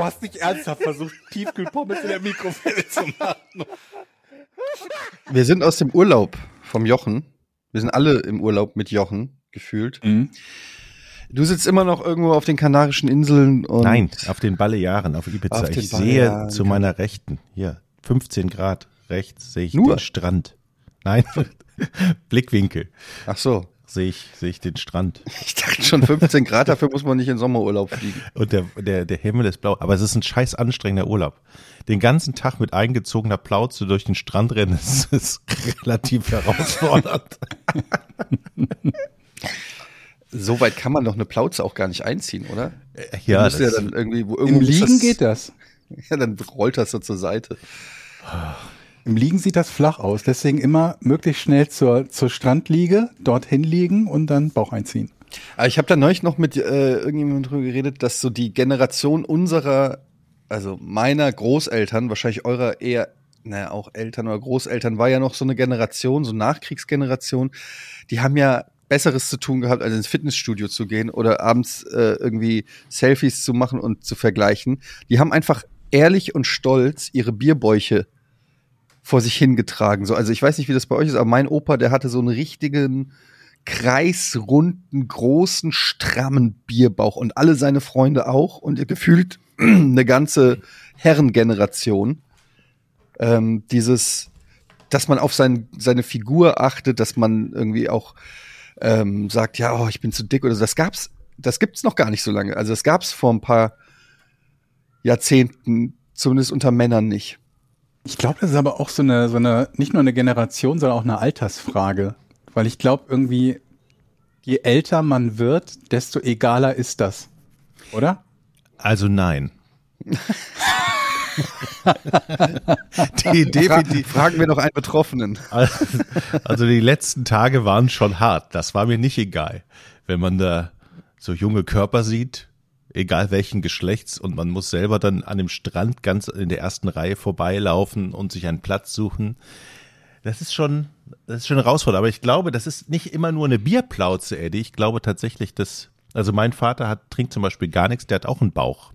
Du hast nicht ernsthaft versucht, Tiefkühlpommes in der Mikrowelle zu machen. Wir sind aus dem Urlaub vom Jochen. Wir sind alle im Urlaub mit Jochen gefühlt. Du sitzt immer noch irgendwo auf den Kanarischen Inseln und Nein, auf den Balearen, auf Ibiza. Auf den ich sehe zu meiner Rechten, hier, 15 Grad rechts, sehe ich Nur? den Strand. Nein, Blickwinkel. Ach so. Sehe ich, sehe ich den Strand. Ich dachte schon 15 Grad, dafür muss man nicht in Sommerurlaub fliegen. Und der, der, der Himmel ist blau. Aber es ist ein scheiß anstrengender Urlaub. Den ganzen Tag mit eingezogener Plauze durch den Strand rennen, das ist relativ herausfordernd. So weit kann man doch eine Plauze auch gar nicht einziehen, oder? Ja, musst ja das- dann irgendwie, wo irgendwo Im Liegen das, geht das. Ja, dann rollt das so zur Seite. Im Liegen sieht das flach aus. Deswegen immer möglichst schnell zur, zur Strandliege, dorthin liegen und dann Bauch einziehen. Aber ich habe da neulich noch mit äh, irgendjemandem drüber geredet, dass so die Generation unserer, also meiner Großeltern, wahrscheinlich eurer eher, naja, auch Eltern oder Großeltern, war ja noch so eine Generation, so Nachkriegsgeneration, die haben ja Besseres zu tun gehabt, als ins Fitnessstudio zu gehen oder abends äh, irgendwie Selfies zu machen und zu vergleichen. Die haben einfach ehrlich und stolz ihre Bierbäuche vor sich hingetragen. So, also ich weiß nicht, wie das bei euch ist, aber mein Opa, der hatte so einen richtigen kreisrunden, großen, strammen Bierbauch und alle seine Freunde auch und gefühlt eine ganze Herrengeneration. Ähm, dieses, dass man auf sein, seine Figur achtet, dass man irgendwie auch ähm, sagt, ja, oh, ich bin zu dick oder so. Das gab's, das gibt's noch gar nicht so lange. Also das gab's vor ein paar Jahrzehnten, zumindest unter Männern nicht. Ich glaube, das ist aber auch so eine, so eine, nicht nur eine Generation, sondern auch eine Altersfrage. Weil ich glaube, irgendwie, je älter man wird, desto egaler ist das. Oder? Also nein. die definitiv. Fragen wir noch einen Betroffenen. Also die letzten Tage waren schon hart. Das war mir nicht egal. Wenn man da so junge Körper sieht, egal welchen Geschlechts, und man muss selber dann an dem Strand ganz in der ersten Reihe vorbeilaufen und sich einen Platz suchen. Das ist schon, das ist schon herausfordernd. Aber ich glaube, das ist nicht immer nur eine Bierplauze, Eddie. Ich glaube tatsächlich, dass, also mein Vater hat, trinkt zum Beispiel gar nichts, der hat auch einen Bauch.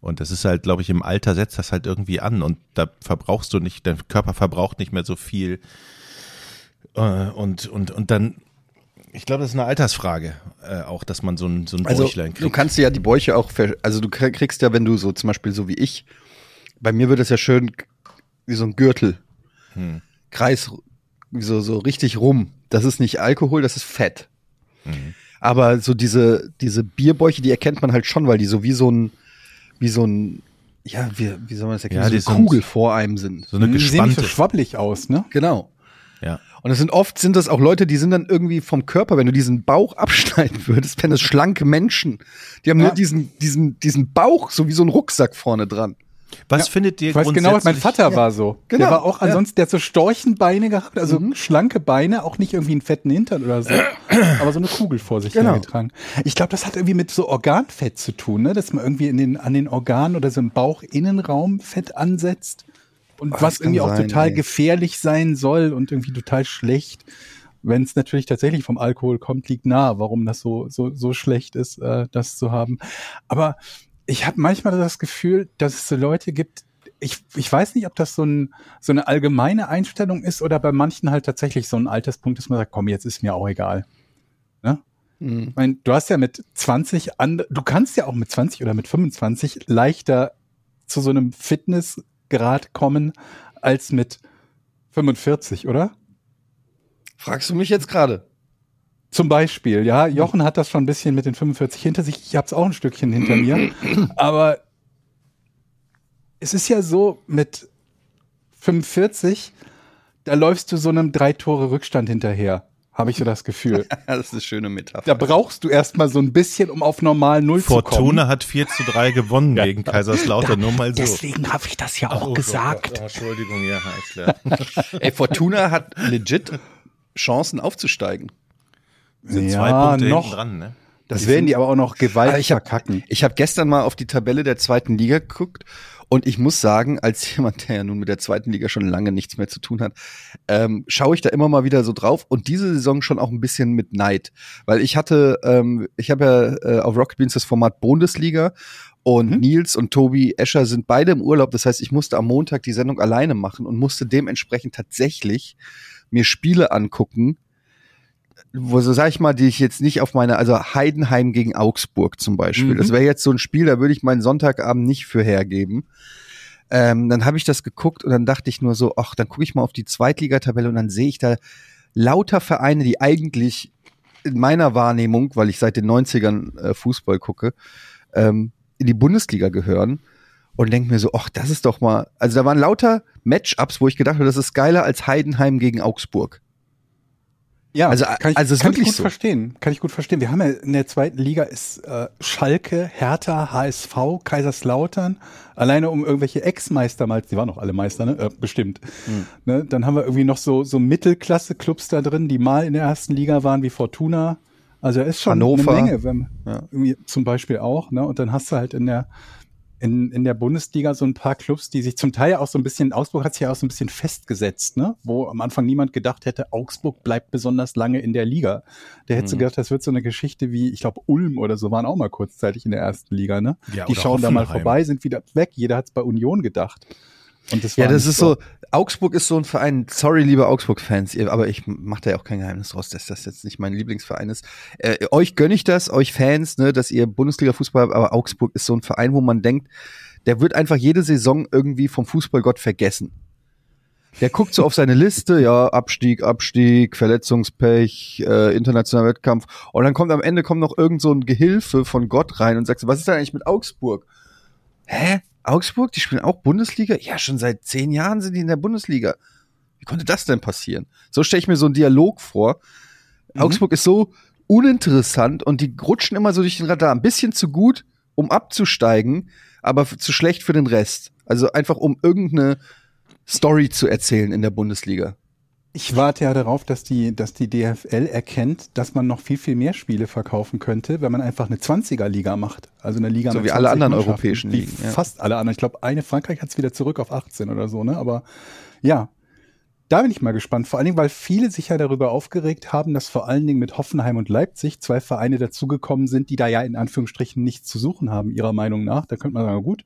Und das ist halt, glaube ich, im Alter setzt das halt irgendwie an und da verbrauchst du nicht, dein Körper verbraucht nicht mehr so viel. Äh, und, und, und dann, ich glaube, das ist eine Altersfrage, äh, auch, dass man so ein, so ein Also Bäuchlein du kriegt. kannst ja die Bäuche auch, ver also du krie- kriegst ja, wenn du so zum Beispiel so wie ich, bei mir wird es ja schön wie so ein Gürtel, Hm. Kreis, wie so, so richtig rum. Das ist nicht Alkohol, das ist Fett. Mhm. Aber so diese, diese Bierbäuche, die erkennt man halt schon, weil die so wie so ein, wie so ein, ja, wie, wie soll man das erkennen, Ja, so eine sind- Kugel vor einem sind. so eine Die sehen so gespannte. schwabbelig aus, ne? Genau. Ja. Und es sind oft sind das auch Leute, die sind dann irgendwie vom Körper, wenn du diesen Bauch abschneiden würdest, wenn das schlanke Menschen, die haben Ja. nur diesen diesen diesen Bauch so wie so ein Rucksack vorne dran. Was Ja, findet ihr Ich weiß genau, was mein Vater war so. Genau, Der war auch ja. ansonsten, der hat so Storchenbeine gehabt, also Mhm. schlanke Beine, auch nicht irgendwie einen fetten Hintern oder so, aber so eine Kugel vor sich Genau. hergetragen. Ich glaube, das hat irgendwie mit so Organfett zu tun, ne? dass man irgendwie in den, an den Organen oder so im Bauchinnenraum Fett ansetzt und Ah, was irgendwie auch sein, total ey. gefährlich sein soll und irgendwie total schlecht. Wenn es natürlich tatsächlich vom Alkohol kommt, liegt nahe, warum das so, so, so schlecht ist, äh, das zu haben. Aber ich habe manchmal das Gefühl, dass es so Leute gibt, ich, ich weiß nicht, ob das so, ein, so eine allgemeine Einstellung ist oder bei manchen halt tatsächlich so ein Alterspunkt, dass man sagt, komm, jetzt ist mir auch egal. Ne? Ich meine, du hast ja mit 20 andere, du kannst ja auch mit 20 oder mit 25 leichter zu so einem Fitnessgrad kommen als mit 45, oder? Fragst du mich jetzt gerade? Zum Beispiel, ja. Jochen hat das schon ein bisschen mit den 45 hinter sich. Ich habe es auch ein Stückchen hinter mir. Aber es ist ja so, mit 45, da läufst du so einem drei Tore Rückstand hinterher. Habe ich so das Gefühl. das ist eine schöne Metapher. Da brauchst du erstmal so ein bisschen, um auf normal Null zu kommen. Fortuna hat 4 zu 3 gewonnen Ja. gegen Kaiserslautern, nur mal so. Deswegen habe ich das ja auch Oh, gesagt. Gott, oh, Entschuldigung, ja, alles klar. Ey, Fortuna hat legit Chancen aufzusteigen. Sind Ja, zwei Punkte noch. dran, ne? Das werden die aber auch noch gewaltig ich hab- verkacken. Ich habe gestern mal auf die Tabelle der zweiten Liga geguckt und ich muss sagen, als jemand, der ja nun mit der zweiten Liga schon lange nichts mehr zu tun hat, ähm, schaue ich da immer mal wieder so drauf und diese Saison schon auch ein bisschen mit Neid, weil ich hatte, ähm, ich habe ja äh, auf Rocket Beans das Format Bundesliga und Mhm. Nils und Tobi Escher sind beide im Urlaub. Das heißt, ich musste am Montag die Sendung alleine machen und musste dementsprechend tatsächlich mir Spiele angucken, wo so sag ich mal, die ich jetzt nicht auf meine, also Heidenheim gegen Augsburg zum Beispiel. Mhm. Das wäre jetzt so ein Spiel, da würde ich meinen Sonntagabend nicht für hergeben. Ähm, dann habe ich das geguckt und dann dachte ich nur so, ach, dann gucke ich mal auf die Zweitligatabelle und dann sehe ich da lauter Vereine, die eigentlich in meiner Wahrnehmung, weil ich seit den 90ern äh, Fußball gucke, ähm, in die Bundesliga gehören und denke mir so, ach, das ist doch mal, also da waren lauter Matchups, wo ich gedacht habe, das ist geiler als Heidenheim gegen Augsburg. Ja, Also, kann ich, also kann ich wirklich gut so. verstehen. Kann ich gut verstehen. Wir haben ja in der zweiten Liga ist äh, Schalke, Hertha, HSV, Kaiserslautern. Alleine um irgendwelche Ex-Meister mal, die waren noch alle Meister, ne? Äh, bestimmt. Hm. Ne? Dann haben wir irgendwie noch so so Mittelklasse-Clubs da drin, die mal in der ersten Liga waren, wie Fortuna. Also ist schon Hannover. eine Menge, wenn, Ja. irgendwie zum Beispiel auch. Ne? Und dann hast du halt in der in, in der Bundesliga so ein paar Clubs, die sich zum Teil auch so ein bisschen, Augsburg hat sich ja auch so ein bisschen festgesetzt, ne? wo am Anfang niemand gedacht hätte, Augsburg bleibt besonders lange in der Liga. Der hätte so Mhm. gedacht, das wird so eine Geschichte wie, ich glaube, Ulm oder so waren auch mal kurzzeitig in der ersten Liga. Ne? Ja, die schauen da mal Hoffenheim. vorbei, sind wieder weg. Jeder hat es bei Union gedacht. Und das Ja, das ist so, Augsburg ist so ein Verein, sorry, liebe Augsburg-Fans, aber ich mache da ja auch kein Geheimnis draus, dass das jetzt nicht mein Lieblingsverein ist. Äh, euch gönne ich das, euch Fans, ne, dass ihr Bundesliga-Fußball habt, aber Augsburg ist so ein Verein, wo man denkt, der wird einfach jede Saison irgendwie vom Fußballgott vergessen. Der guckt so auf seine Liste, ja, Abstieg, Abstieg, Verletzungspech, äh, internationaler Wettkampf. Und dann kommt am Ende kommt noch irgend so ein Gehilfe von Gott rein und sagt so, was ist denn eigentlich mit Augsburg? Hä? Augsburg? Die spielen auch Bundesliga? Ja, schon seit zehn Jahren sind die in der Bundesliga. Wie konnte das denn passieren? So stelle ich mir so einen Dialog vor. Mhm. Augsburg ist so uninteressant und die rutschen immer so durch den Radar. Ein bisschen zu gut, um abzusteigen, aber zu schlecht für den Rest. Also einfach um irgendeine Story zu erzählen in der Bundesliga. Ich warte ja darauf, dass die, dass die DFL erkennt, dass man noch viel, viel mehr Spiele verkaufen könnte, wenn man einfach eine 20er-Liga macht. Also eine Liga So mit wie alle 20 anderen europäischen Wie Ligen, ja. Fast alle anderen. Ich glaube, eine Frankreich hat es wieder zurück auf 18 oder so, ne? Aber ja, da bin ich mal gespannt. Vor allen Dingen, weil viele sich ja darüber aufgeregt haben, dass vor allen Dingen mit Hoffenheim und Leipzig zwei Vereine dazugekommen sind, die da ja in Anführungsstrichen nichts zu suchen haben, ihrer Meinung nach. Da könnte man sagen, gut,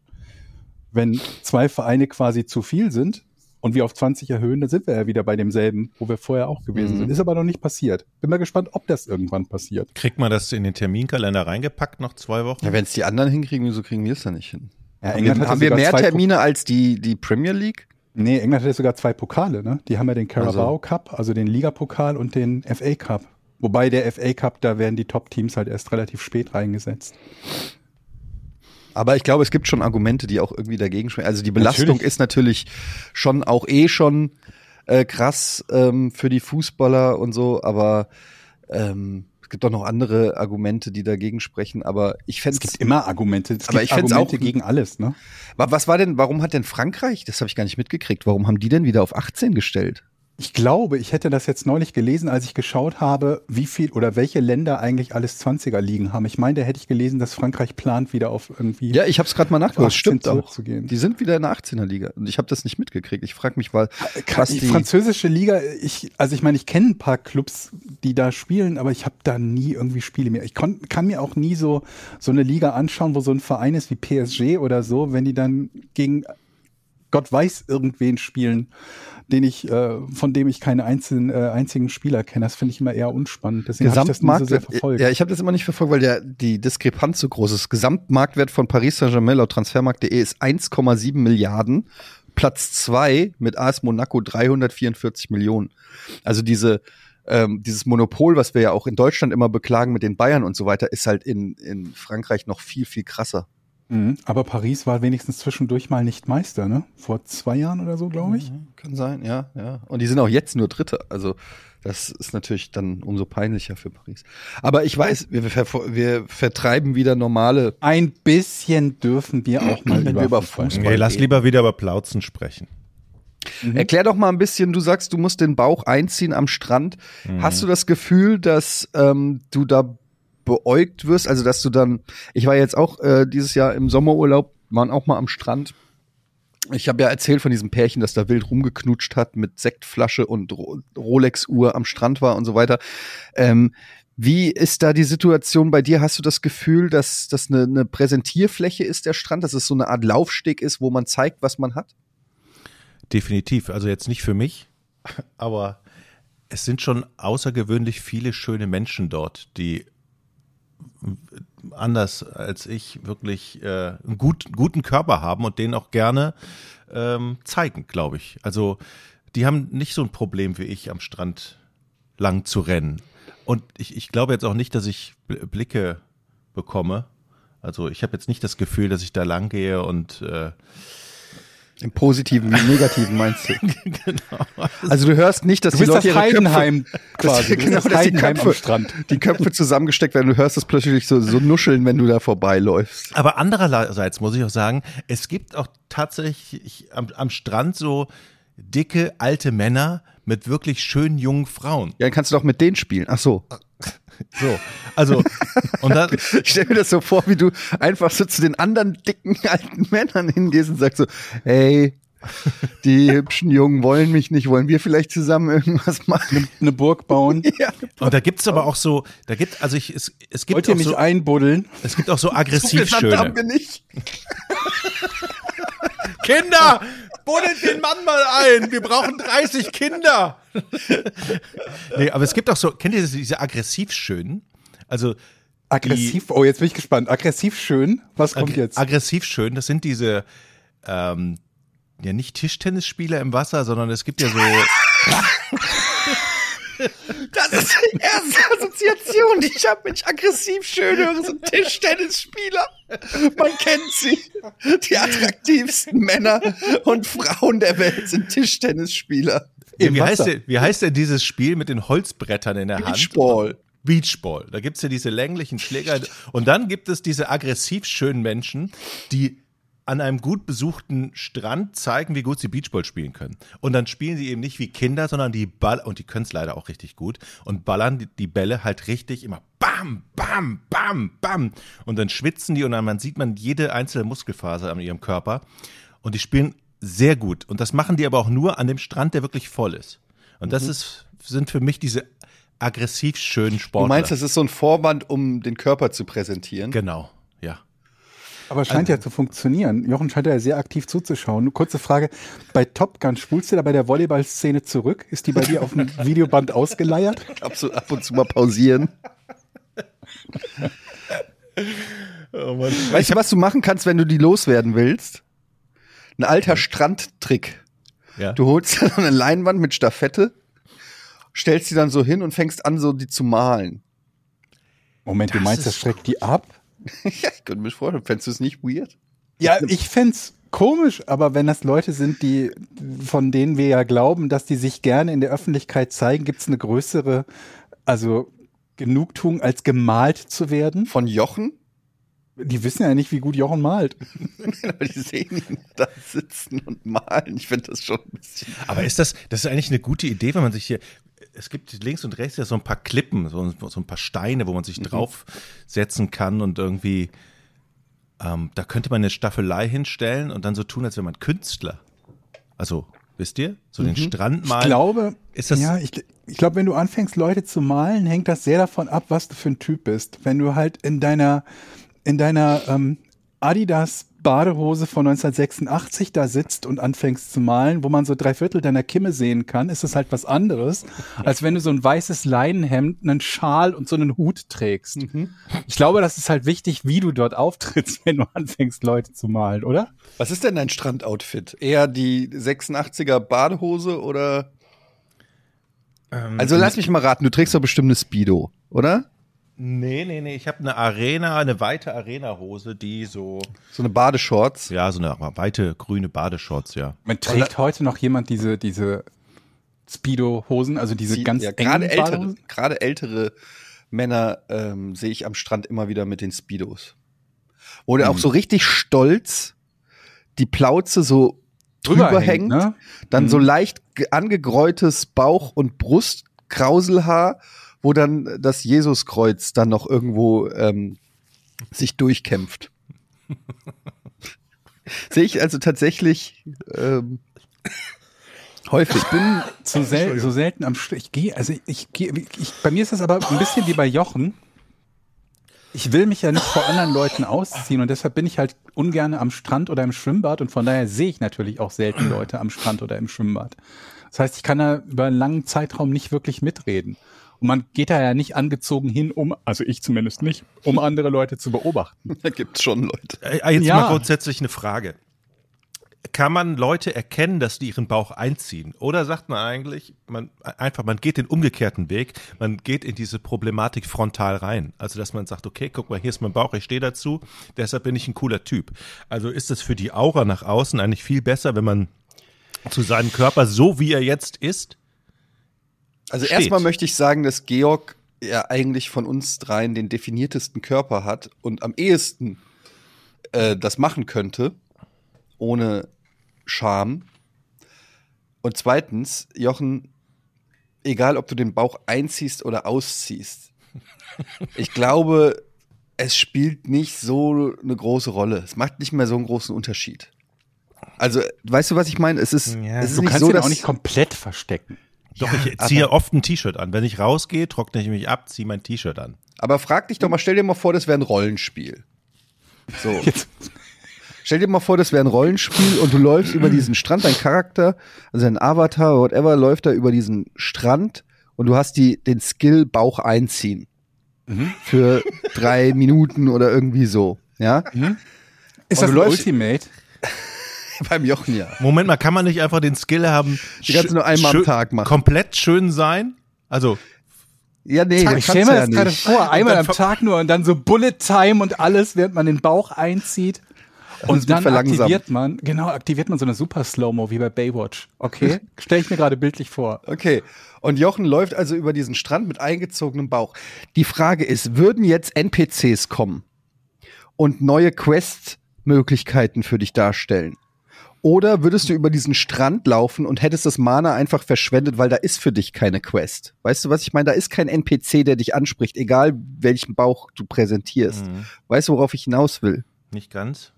wenn zwei Vereine quasi zu viel sind und wir auf 20 erhöhen, dann sind wir ja wieder bei demselben, wo wir vorher auch gewesen Mhm. sind. Ist aber noch nicht passiert. Bin mal gespannt, ob das irgendwann passiert. Kriegt man das in den Terminkalender reingepackt, noch zwei Wochen? Ja, wenn es die anderen hinkriegen, wieso kriegen wir es dann nicht hin? Ja, haben wir, haben wir mehr Termine als die, die Premier League? Nee, England hatte sogar zwei Pokale, ne? Die haben ja den Carabao Also. Cup, also den Ligapokal und den FA Cup. Wobei der FA Cup, da werden die Top-Teams halt erst relativ spät reingesetzt. Aber ich glaube, es gibt schon Argumente, die auch irgendwie dagegen sprechen. Also die Belastung Natürlich. ist natürlich schon auch eh schon äh, krass ähm, für die Fußballer und so, aber ähm, es gibt auch noch andere Argumente, die dagegen sprechen. Aber ich fände Es gibt immer Argumente. Es Aber gibt ich Argumente auch- gegen alles, ne? Was war denn, warum hat denn Frankreich, das habe ich gar nicht mitgekriegt, warum haben die denn wieder auf 18 gestellt? Ich glaube, ich hätte das jetzt neulich gelesen, als ich geschaut habe, wie viel oder welche Länder eigentlich alles 20er liegen haben. Ich meine, da hätte ich gelesen, dass Frankreich plant, wieder auf irgendwie. Ja, ich habe es gerade mal nachgeguckt, 18 stimmt auch. Die sind wieder in der 18er Liga und ich habe das nicht mitgekriegt. Ich frage mich, weil die die französische Liga, ich, also ich meine, ich kenne ein paar Clubs, die da spielen, aber ich habe da nie irgendwie Spiele mehr. Ich kon, kann mir auch nie so, so eine Liga anschauen, wo so ein Verein ist wie PSG oder so, wenn die dann gegen Gott weiß irgendwen spielen, den ich, äh, von dem ich keine einzelnen, äh, einzigen Spieler kenne. Das finde ich immer eher unspannend. Deswegen habe ich das nie so sehr verfolgt. ja, ich habe das immer nicht verfolgt, weil der, die Diskrepanz so groß ist. Gesamtmarktwert von Paris Saint-Germain laut Transfermarkt.de ist 1,7 Milliarden. Platz zwei mit AS Monaco 344 Millionen. Also diese, ähm, dieses Monopol, was wir ja auch in Deutschland immer beklagen mit den Bayern und so weiter, ist halt in, in Frankreich noch viel, viel krasser. Mhm. Aber Paris war wenigstens zwischendurch mal nicht Meister, ne? Vor zwei Jahren oder so, glaube ich. Kann sein, ja, ja. Und die sind auch jetzt nur Dritte. Also das ist natürlich dann umso peinlicher für Paris. Aber ich weiß, wir, ver wir vertreiben wieder normale. Ein bisschen dürfen wir auch mal Wenn über, wir über Fußball. Fußball- Nee, lass lieber wieder über Plauzen sprechen. Erklär doch mal ein bisschen, du sagst, du musst den Bauch einziehen am Strand. Hast du das Gefühl, dass ähm, du da beäugt wirst? Also, dass du dann, ich war jetzt auch äh, dieses Jahr im Sommerurlaub, waren auch mal am Strand. Ich habe ja erzählt von diesem Pärchen, das da wild rumgeknutscht hat mit Sektflasche und Ro Rolex-Uhr am Strand war und so weiter. Ähm, wie ist da die Situation bei dir? Hast du das Gefühl, dass das eine, eine Präsentierfläche ist, der Strand, dass es so eine Art Laufsteg ist, wo man zeigt, was man hat? Definitiv. Also jetzt nicht für mich, aber es sind schon außergewöhnlich viele schöne Menschen dort, die anders als ich wirklich äh, einen gut, guten Körper haben und den auch gerne ähm, zeigen, glaube ich. Also die haben nicht so ein Problem wie ich am Strand lang zu rennen. Und ich, ich glaube jetzt auch nicht, dass ich Bl- Blicke bekomme. Also ich habe jetzt nicht das Gefühl, dass ich da lang gehe und äh, Im Positiven wie im Negativen meinst du? genau. Also du hörst nicht, dass Du die Leute das ihre Köpfe, Heidenheim quasi. Du genau, das dass die Heidenheim am Köpfe, Strand. die Köpfe zusammengesteckt werden. Du hörst das plötzlich so, so nuscheln, wenn du da vorbeiläufst. Aber andererseits muss ich auch sagen, es gibt auch tatsächlich am, am Strand so dicke alte Männer mit wirklich schönen jungen Frauen. Ja, dann kannst du doch mit denen spielen. Ach so. So, also und dann, Ich stell mir das so vor, wie du einfach so zu den anderen dicken alten Männern hingehst und sagst so, hey, die hübschen Jungen wollen mich nicht, wollen wir vielleicht zusammen irgendwas machen? Eine Burg bauen. Ja. und da gibt's aber auch so, da gibt also ich es, es gibt Wollt ihr auch mich so, einbuddeln? es gibt auch so So aggressiv haben schöne wir nicht. Kinder, buddelt den Mann mal ein, wir brauchen 30 Kinder. nee, aber es gibt auch so, kennt ihr diese, aggressiv schönen? Also Aggressiv. Oh, jetzt bin ich gespannt. Aggressiv schön. Was kommt Ag jetzt? Aggressiv schön, das sind diese, ähm, ja nicht Tischtennisspieler im Wasser, sondern es gibt ja so, Das ist die erste Assoziation, die ich habe, wenn ich aggressiv schön höre, sind Tischtennisspieler. Man kennt sie. Die attraktivsten Männer und Frauen der Welt sind Tischtennisspieler. Wie, heißt denn, wie heißt denn dieses Spiel mit den Holzbrettern in der Hand? Beachball. Beachball. Da gibt's ja diese länglichen Schläger. Und dann gibt es diese aggressiv schönen Menschen, die an einem gut besuchten Strand zeigen, wie gut sie Beachball spielen können. Und dann spielen sie eben nicht wie Kinder, sondern die Ball, und die können es leider auch richtig gut, und ballern die, die Bälle halt richtig immer bam, bam, bam, bam. Und dann schwitzen die und dann man sieht man jede einzelne Muskelfaser an ihrem Körper. Und die spielen sehr gut. Und das machen die aber auch nur an dem Strand, der wirklich voll ist. Und das ist, sind für mich diese aggressiv schönen Sportler. Du meinst, das ist so ein Vorwand, um den Körper zu präsentieren? Genau. Aber scheint ja zu funktionieren. Jochen scheint ja sehr aktiv zuzuschauen. Kurze Frage. Bei Top Gun spulst du da bei der Volleyball-Szene zurück? Ist die bei dir auf dem Videoband ausgeleiert? Ab, so, ab und zu mal pausieren. Weißt du, was du machen kannst, wenn du die loswerden willst? Ein alter Strandtrick. ja. Du holst so eine Leinwand mit Staffette, stellst die dann so hin und fängst an, so die zu malen. Moment, du Das meinst, ist das schreckt die ab? ja, ich könnte mir vorstellen, fändest du es nicht weird? Ja, ich fänd's komisch, aber wenn das Leute sind, die, von denen wir ja glauben, dass die sich gerne in der Öffentlichkeit zeigen, gibt's eine größere, also Genugtuung, als gemalt zu werden. Von Jochen? Die wissen ja nicht, wie gut Jochen malt. Aber die sehen ihn da sitzen und malen. Ich finde das schon ein bisschen. Aber ist das, das ist eigentlich eine gute Idee, wenn man sich hier, es gibt links und rechts ja so ein paar Klippen, so, so ein paar Steine, wo man sich draufsetzen kann und irgendwie, ähm, da könnte man eine Staffelei hinstellen und dann so tun, als wäre man Künstler. Also, wisst ihr? So den Strand malen. Ich glaube, Ist das- ja, ich, ich glaube, wenn du anfängst, Leute zu malen, hängt das sehr davon ab, was du für ein Typ bist. Wenn du halt in deiner, in deiner ähm, Adidas Badehose von 1986 da sitzt und anfängst zu malen, wo man so drei Viertel deiner Kimme sehen kann, ist das halt was anderes, als wenn du so ein weißes Leinenhemd, einen Schal und so einen Hut trägst. Ich glaube, das ist halt wichtig, wie du dort auftrittst, wenn du anfängst, Leute zu malen, oder? Was ist denn dein Strandoutfit? Eher die 86er Badehose oder? Ähm, Also lass mich mal raten, du trägst doch bestimmt eine Speedo, oder? Nee, nee, nee. Ich habe eine Arena, eine weite Arena-Hose, die so, So eine Badeshorts. ja, so eine weite grüne Badeshorts, ja. Man trägt heute noch jemand diese, diese Speedo-Hosen, also diese Sie- ganz ja, engen gerade ältere, gerade ältere Männer ähm, sehe ich am Strand immer wieder mit den Speedos. Oder Mhm. auch so richtig stolz die Plauze so drüber, Drüber hängt, hängt, ne? dann Mhm. so leicht ge- angegräutes Bauch- und Brustkrauselhaar, wo dann das Jesuskreuz dann noch irgendwo ähm, sich durchkämpft. Sehe ich also tatsächlich ähm, häufig. Ich bin so, sel so selten am Stück. Ich gehe, also ich gehe, ich, bei mir ist das aber ein bisschen wie bei Jochen. Ich will mich ja nicht vor anderen Leuten ausziehen und deshalb bin ich halt ungern am Strand oder im Schwimmbad und von daher sehe ich natürlich auch selten Leute am Strand oder im Schwimmbad. Das heißt, ich kann da über einen langen Zeitraum nicht wirklich mitreden. Und man geht da ja nicht angezogen hin, um, also ich zumindest nicht, um andere Leute zu beobachten. Da gibt's schon Leute. Äh, Jetzt Ja. mal grundsätzlich eine Frage. Kann man Leute erkennen, dass die ihren Bauch einziehen? Oder sagt man eigentlich, man einfach, man geht den umgekehrten Weg, man geht in diese Problematik frontal rein. Also dass man sagt, okay, guck mal, hier ist mein Bauch, ich stehe dazu, deshalb bin ich ein cooler Typ. Also ist es für die Aura nach außen eigentlich viel besser, wenn man zu seinem Körper, so wie er jetzt ist, Also steht. erstmal möchte ich sagen, dass Georg ja eigentlich von uns dreien den definiertesten Körper hat und am ehesten äh, das machen könnte, ohne Scham. Und zweitens, Jochen, egal ob du den Bauch einziehst oder ausziehst, ich glaube, es spielt nicht so eine große Rolle. Es macht nicht mehr so einen großen Unterschied. Also, weißt du, was ich meine? Es ist, Ja. es ist Du kannst so, ihn auch nicht komplett verstecken. Doch, ich ziehe oft ein T-Shirt an. Wenn ich rausgehe, trockne ich mich ab, ziehe mein T-Shirt an. Aber frag dich doch mal, stell dir mal vor, das wäre ein Rollenspiel. So. Jetzt, Stell dir mal vor, das wäre ein Rollenspiel und du läufst über diesen Strand, dein Charakter, also dein Avatar, whatever, läuft da über diesen Strand und du hast die, den Skill Bauch einziehen. Für drei Minuten oder irgendwie so. Ja? ist Und das ein läufst- Ultimate? Beim Jochen ja. Moment mal, kann man nicht einfach den Skill haben, Die kannst du nur einmal am Tag machen. komplett schön sein? Also, Ja, nee, das Ich stell mir du das ja gerade nicht. vor, einmal am Tag nur und dann so Bullet Time und alles, während man den Bauch einzieht. Und dann aktiviert man, genau, aktiviert man so eine Super Slow-Mo wie bei Baywatch. Okay? Stell ich mir gerade bildlich vor. Okay. Und Jochen läuft also über diesen Strand mit eingezogenem Bauch. Die Frage ist, würden jetzt NPCs kommen und neue Quest-Möglichkeiten für dich darstellen? Oder würdest du über diesen Strand laufen und hättest das Mana einfach verschwendet, weil da ist für dich keine Quest? Weißt du, was ich meine? Da ist kein NPC, der dich anspricht, egal welchen Bauch du präsentierst. Weißt du, worauf ich hinaus will? nicht ganz.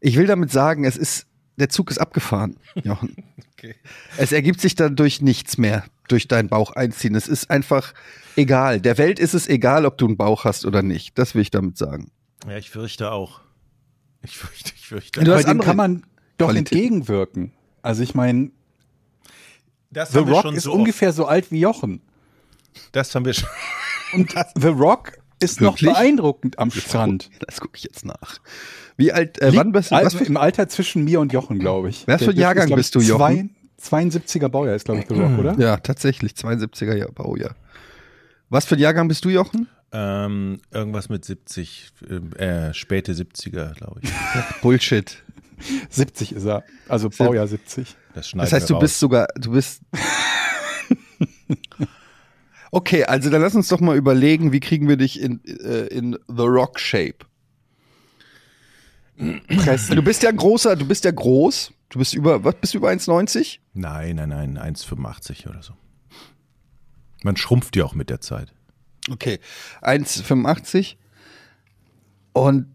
Ich will damit sagen, es ist, der Zug ist abgefahren, Jochen. Okay. Es ergibt sich dadurch nichts mehr durch deinen Bauch einziehen. Es ist einfach egal. Der Welt ist es egal, ob du einen Bauch hast oder nicht. Das will ich damit sagen. Ja, ich fürchte auch. Ich fürchte, ich fürchte. Hast dem kann man doch Qualitäten. entgegenwirken. Also ich meine, Das The Rock schon ist so ungefähr so alt wie Jochen. Oft. Das haben wir schon. Und The Rock ist noch Wirklich? beeindruckend am Strand. Das gucke ich jetzt nach. Wie alt, äh, Liegt wann bist du? Was also für, im Alter zwischen mir und Jochen, glaube ich. Was für ein Jahrgang ist, bist du, ich, Jochen? Zwei, 72er Baujahr ist, glaube ich, The Rock, oder? ja, tatsächlich, 72er Jahr Baujahr. Was für ein Jahrgang bist du, Jochen? Ähm, irgendwas mit 70, äh, späte 70er, glaube ich. Bullshit. 70 ist er. Also Baujahr 70. Das, Das heißt, du bist sogar, du bist. Okay, also dann lass uns doch mal überlegen, wie kriegen wir dich in, äh, in The Rock Shape. Du bist ja ein großer, du bist ja groß. Du bist über, was bist du über 1,90? Nein, nein, nein, 1,85 oder so. Man schrumpft ja auch mit der Zeit. Okay, 1,85. Und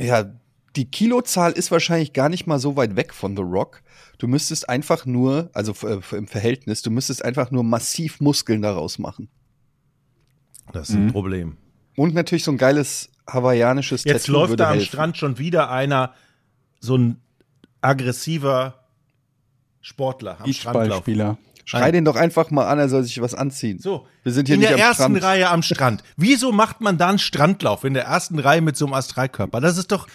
ja, die Kilozahl ist wahrscheinlich gar nicht mal so weit weg von The Rock. Du müsstest einfach nur, also äh, im Verhältnis, du müsstest einfach nur massiv Muskeln daraus machen. Das ist ein Problem. Und natürlich so ein geiles hawaiianisches Jetzt Tattoo läuft würde da am helfen. Strand schon wieder einer, so ein aggressiver Sportler am Strand laufen. Schrei Nein. den doch einfach mal an, er soll sich was anziehen. So, Wir sind hier in nicht der am ersten Strand. Reihe am Strand. Wieso macht man da einen Strandlauf in der ersten Reihe mit so einem Astralkörper? Das ist doch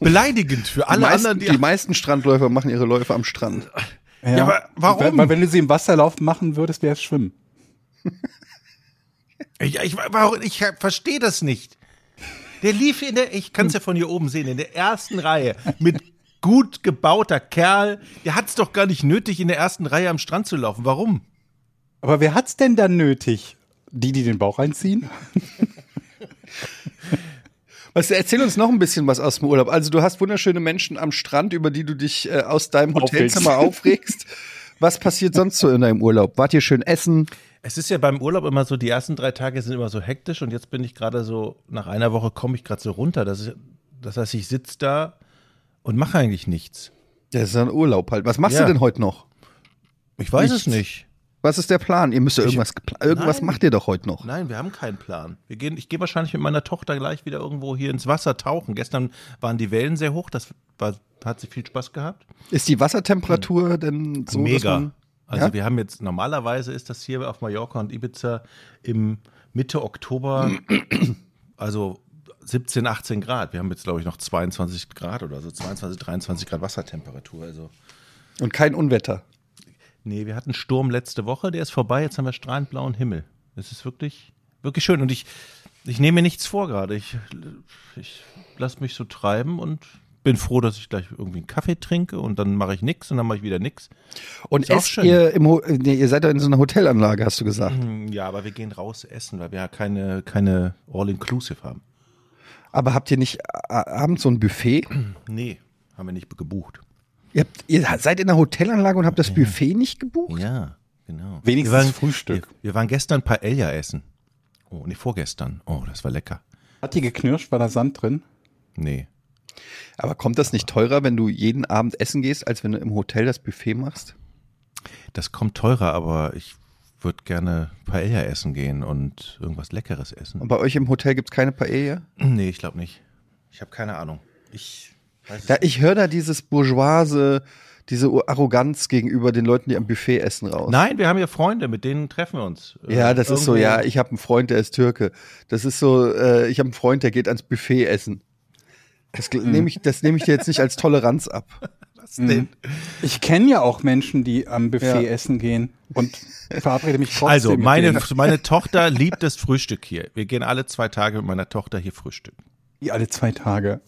beleidigend für Die alle meisten, anderen, die, die meisten Strandläufer machen ihre Läufe am Strand. Ja, aber warum? Weil, weil wenn du sie im Wasserlauf machen würdest, wäre es Schwimmen. Ja, ich, warum, ich verstehe das nicht. Der lief in der, ich kann es ja von hier oben sehen, in der ersten Reihe mit gut gebauter Kerl. Der hat es doch gar nicht nötig, in der ersten Reihe am Strand zu laufen. Warum? Aber wer hat's denn dann nötig? Die, die den Bauch einziehen? Was, erzähl uns noch ein bisschen was aus dem Urlaub. Also du hast wunderschöne Menschen am Strand, über die du dich äh, aus deinem Hotelzimmer aufregst. Was passiert sonst so in deinem Urlaub? Wart ihr schön essen? Es ist ja beim Urlaub immer so, die ersten drei Tage sind immer so hektisch und jetzt bin ich gerade so, nach einer Woche komme ich gerade so runter. Das, ist, das heißt, ich sitze da und mache eigentlich nichts. Das ist ein Urlaub halt. Was machst Ja. du denn heute noch? Ich weiß Nichts. es nicht. Was ist der Plan? Ihr müsst ja irgendwas, irgendwas Nein. macht ihr doch heute noch. Nein, wir haben keinen Plan. Wir gehen, ich gehe wahrscheinlich mit meiner Tochter gleich wieder irgendwo hier ins Wasser tauchen. Gestern waren die Wellen sehr hoch, das war, hat sie viel Spaß gehabt. Ist die Wassertemperatur denn so? Mega. man- Also Ja? wir haben jetzt, normalerweise ist das hier auf Mallorca und Ibiza im Mitte Oktober, also 17, 18 Grad. Wir haben jetzt, glaube ich, noch 22 Grad oder so, 22, 23 Grad Wassertemperatur. Also, Und kein Unwetter. nee, wir hatten Sturm letzte Woche, der ist vorbei, jetzt haben wir strahlend blauen Himmel. Es ist wirklich, wirklich schön. Und ich, ich nehme mir nichts vor gerade. Ich, ich lasse mich so treiben und bin froh, dass ich gleich irgendwie einen Kaffee trinke und dann mache ich nichts und dann mache ich wieder nichts. Und esst schön. ihr im Ho nee, ihr seid ja in so einer Hotelanlage, hast du gesagt. Hm, Ja, aber wir gehen raus essen, weil wir ja keine, keine All-Inclusive haben. Aber habt ihr nicht äh, abends so ein Buffet? Nee, haben wir nicht gebucht. Ihr, habt, ihr seid in einer Hotelanlage und habt das Buffet nicht gebucht? Ja, genau. Wenigstens wir waren, Frühstück. Wir, wir waren gestern Paella essen. Oh, nee, vorgestern. Oh, das war lecker. Hat die geknirscht? War da Sand drin? Nee. Aber kommt das nicht teurer, wenn du jeden Abend essen gehst, als wenn du im Hotel das Buffet machst? Das kommt teurer, aber ich würde gerne Paella essen gehen und irgendwas Leckeres essen. Und bei euch im Hotel gibt's keine Paella? Nee, ich glaube nicht. Ich habe keine Ahnung. Ich weiß es Ja, ich höre da dieses Bourgeoise, diese Arroganz gegenüber den Leuten, die am Buffet essen raus. Nein, wir haben ja Freunde, mit denen treffen wir uns. Ja, Äh, das ist so, irgendwo- ja, ich habe einen Freund, der ist Türke. Das ist so, äh, ich habe einen Freund, der geht ans Buffet essen. Das gl- nehme ich, das nehme ich dir jetzt nicht als Toleranz ab. Was denn? Ich kenne ja auch Menschen, die am Buffet Ja. essen gehen und verabrede mich trotzdem. Also, mit meine, denen. meine Tochter liebt das Frühstück hier. Wir gehen alle zwei Tage mit meiner Tochter hier frühstücken. Die alle zwei Tage.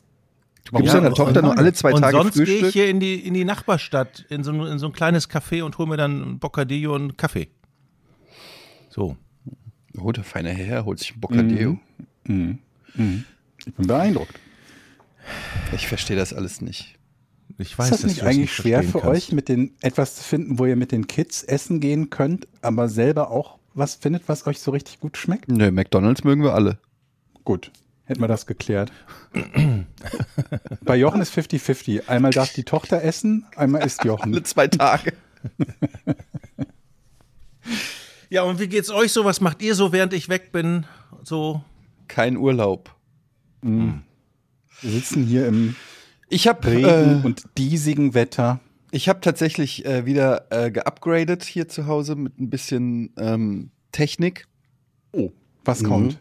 Du gibst Ja, deiner und- Tochter nur alle zwei und Tage sonst gehe Frühstück. ich hier in die, in die Nachbarstadt, in so, ein- in so ein kleines Café und hole mir dann ein Bocadillo und einen Kaffee. So. Holt der feine Herr, holt sich ein Bocadillo. Mhm. Ich bin beeindruckt. Ich verstehe das alles nicht. Ich weiß, ist das nicht eigentlich schwer verstehen für kannst. euch, mit den etwas zu finden, wo ihr mit den Kids essen gehen könnt, aber selber auch was findet, was euch so richtig gut schmeckt? Nö, McDonalds mögen wir alle. Gut, hätten wir das geklärt. Bei Jochen ist 50-50. Einmal darf die Tochter essen, einmal isst Jochen. Alle zwei Tage. Ja, und wie geht's euch so? Was macht ihr so, während ich weg bin? So. Kein Urlaub. Wir sitzen hier im Ich habe Regen äh, und diesigen Wetter. ich habe tatsächlich äh, wieder äh, geupgradet hier zu Hause mit ein bisschen ähm, Technik. Oh, was Mhm. kommt?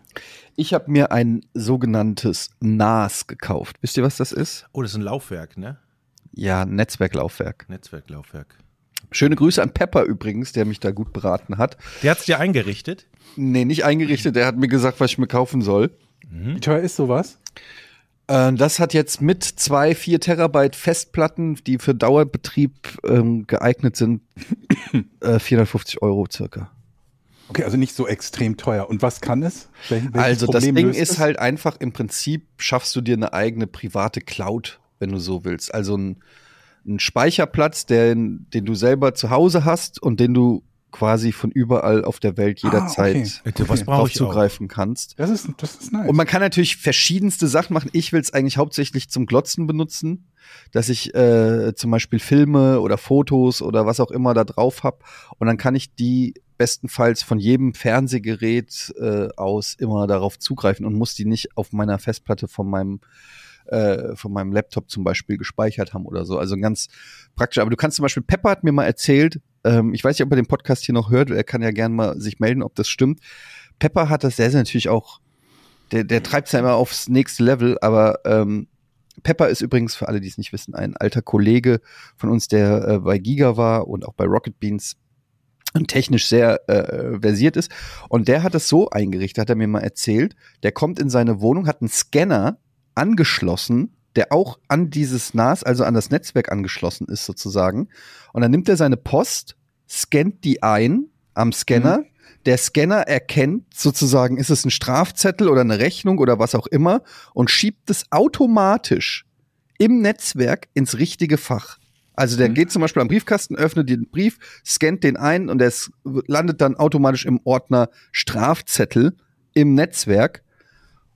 Ich habe mir ein sogenanntes NAS gekauft. Wisst ihr, was das ist? Oh, das ist ein Laufwerk, ne? Ja, ein Netzwerklaufwerk. Netzwerklaufwerk. Schöne Grüße an Pepper übrigens, der mich da gut beraten hat. Der hat's dir eingerichtet? Nee, nicht eingerichtet, der hat mir gesagt, was ich mir kaufen soll. Wie teuer ist sowas? Äh, das hat jetzt mit zwei 4 Terabyte Festplatten, die für Dauerbetrieb ähm, geeignet sind, äh, 450 Euro circa. Okay, also nicht so extrem teuer. Und was kann es? Wel welches Also das Ding ist halt einfach, im Prinzip schaffst du dir eine eigene private Cloud, wenn du so willst. Also ein, ein Speicherplatz, den, den du selber zu Hause hast und den du quasi von überall auf der Welt Ah, jederzeit okay. Was Okay. brauche drauf ich auch? zugreifen kannst. Das ist, das ist nice. Und man kann natürlich verschiedenste Sachen machen. Ich will es eigentlich hauptsächlich zum Glotzen benutzen, dass ich äh, zum Beispiel Filme oder Fotos oder was auch immer da drauf habe. Und dann kann ich die bestenfalls von jedem Fernsehgerät äh, aus immer darauf zugreifen und muss die nicht auf meiner Festplatte von meinem äh, von meinem Laptop zum Beispiel gespeichert haben oder so. Also ganz praktisch. Aber du kannst zum Beispiel, Pepper hat mir mal erzählt, ähm, ich weiß nicht, ob er den Podcast hier noch hört, er kann ja gerne mal sich melden, ob das stimmt. Pepper hat das sehr, sehr natürlich auch, der, der treibt es ja immer aufs nächste Level, aber ähm, Pepper ist übrigens, für alle, die es nicht wissen, ein alter Kollege von uns, der äh, bei Giga war und auch bei Rocket Beans. und technisch sehr äh, versiert ist. Und der hat es so eingerichtet, hat er mir mal erzählt. Der kommt in seine Wohnung, hat einen Scanner angeschlossen, der auch an dieses NAS, also an das Netzwerk angeschlossen ist sozusagen. Und dann nimmt er seine Post, scannt die ein am Scanner. Mhm. Der Scanner erkennt sozusagen, ist es ein Strafzettel oder eine Rechnung oder was auch immer und schiebt es automatisch im Netzwerk ins richtige Fach. Also der Mhm. geht zum Beispiel am Briefkasten, öffnet den Brief, scannt den ein und der s- landet dann automatisch im Ordner Strafzettel im Netzwerk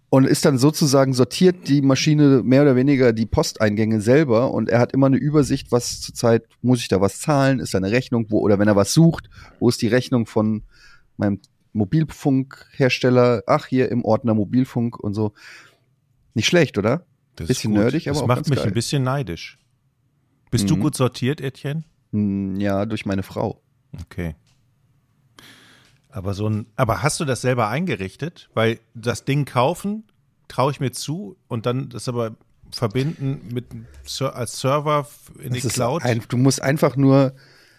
und ist dann sozusagen sortiert die Maschine mehr oder weniger die Posteingänge selber und er hat immer eine Übersicht, was zurzeit muss ich da was zahlen, ist da eine Rechnung, wo oder wenn er was sucht, wo ist die Rechnung von meinem Mobilfunkhersteller, ach hier im Ordner Mobilfunk und so. Nicht schlecht, oder? Das Bisschen ist gut. nerdig, aber Das macht mich geil. ein bisschen neidisch. Bist du Mhm. gut sortiert, Etienne? Hm, Ja, durch meine Frau. Okay. Aber so ein, aber hast du das selber eingerichtet? Weil das Ding kaufen, traue ich mir zu und dann das aber verbinden mit als Server in die Das ist Cloud. Ein, du musst einfach nur,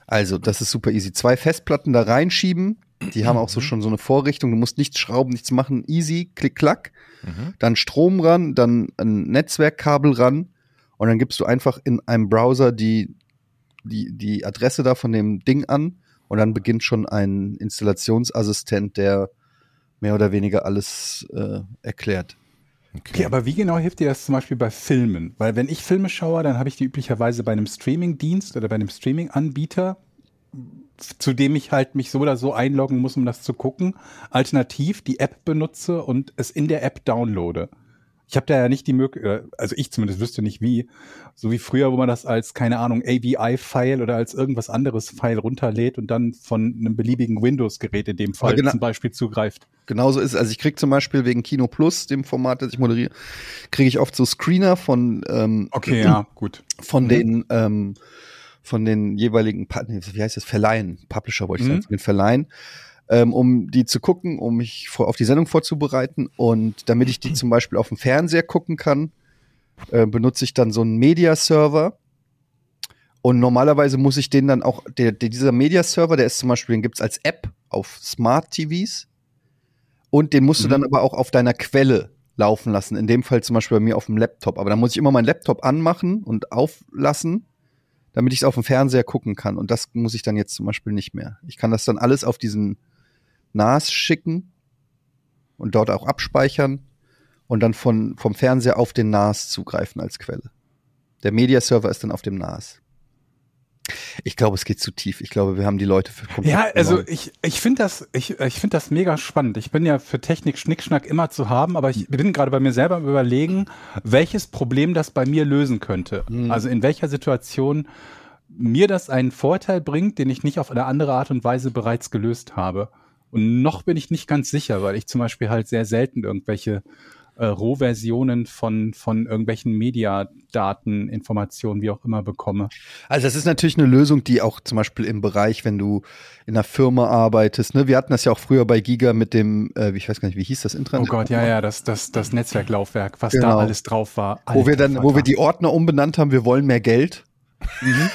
also das ist super easy, zwei Festplatten da reinschieben. Die haben Mhm. auch so schon so eine Vorrichtung. Du musst nichts schrauben, nichts machen. Easy, klick, klack. Mhm. Dann Strom ran, dann ein Netzwerkkabel ran. Und dann gibst du einfach in einem Browser die, die, die Adresse da von dem Ding an. Und dann beginnt schon ein Installationsassistent, der mehr oder weniger alles äh, erklärt. Okay, aber wie genau hilft dir das zum Beispiel bei Filmen? Weil wenn ich Filme schaue, dann habe ich die üblicherweise bei einem Streaming-Dienst oder bei einem Streaming-Anbieter, zu dem ich halt mich so oder so einloggen muss, um das zu gucken. Alternativ die App benutze und es in der App downloade. Ich habe da ja nicht die Möglichkeit, also ich zumindest wüsste nicht wie, so wie früher, wo man das als, keine Ahnung, AVI-File oder als irgendwas anderes File runterlädt und dann von einem beliebigen Windows-Gerät in dem Fall genau- zum Beispiel zugreift. Genauso ist es. Also ich krieg zum Beispiel wegen Kino Plus, dem Format, das ich moderiere, kriege ich oft so Screener von ähm, Okay, ja, gut. von Mhm. den ähm, von den jeweiligen wie heißt das, Verleihen, Publisher wollte ich Mhm. sagen, von den Verleihen, ähm, um die zu gucken, um mich vor, auf die Sendung vorzubereiten und damit ich die zum Beispiel auf dem Fernseher gucken kann, äh, benutze ich dann so einen Media-Server. Und normalerweise muss ich den dann auch, der, der, dieser Media-Server, der ist zum Beispiel, den gibt's als App auf Smart TVs. Und den musst du Mhm. dann aber auch auf deiner Quelle laufen lassen. In dem Fall zum Beispiel bei mir auf dem Laptop. Aber dann muss ich immer meinen Laptop anmachen und auflassen, damit ich es auf dem Fernseher gucken kann. Und das muss ich dann jetzt zum Beispiel nicht mehr. Ich kann das dann alles auf diesen NAS schicken und dort auch abspeichern und dann von, vom Fernseher auf den NAS zugreifen als Quelle. Der Media-Server ist dann auf dem NAS. Ich glaube, es geht zu tief. Ich glaube, wir haben die Leute für komplett Ja, also verloren. ich, ich finde das, ich, ich finde das mega spannend. Ich bin ja für Technik Schnickschnack immer zu haben, aber ich bin gerade bei mir selber am überlegen, welches Problem das bei mir lösen könnte. Mhm. Also in welcher Situation mir das einen Vorteil bringt, den ich nicht auf eine andere Art und Weise bereits gelöst habe. Und noch bin ich nicht ganz sicher, weil ich zum Beispiel halt sehr selten irgendwelche äh, Rohversionen von, von irgendwelchen Mediadaten, Informationen, wie auch immer bekomme. Also das ist natürlich eine Lösung, die auch zum Beispiel im Bereich, wenn du in einer Firma arbeitest, ne, wir hatten das ja auch früher bei Giga mit dem, äh, ich weiß gar nicht, wie hieß das Oh Intranet? Gott, ja, ja, das, das, das Netzwerklaufwerk, was Genau. da alles drauf war. Wo wir Alter dann, wo wir die Ordner umbenannt haben, wir wollen mehr Geld. Mhm.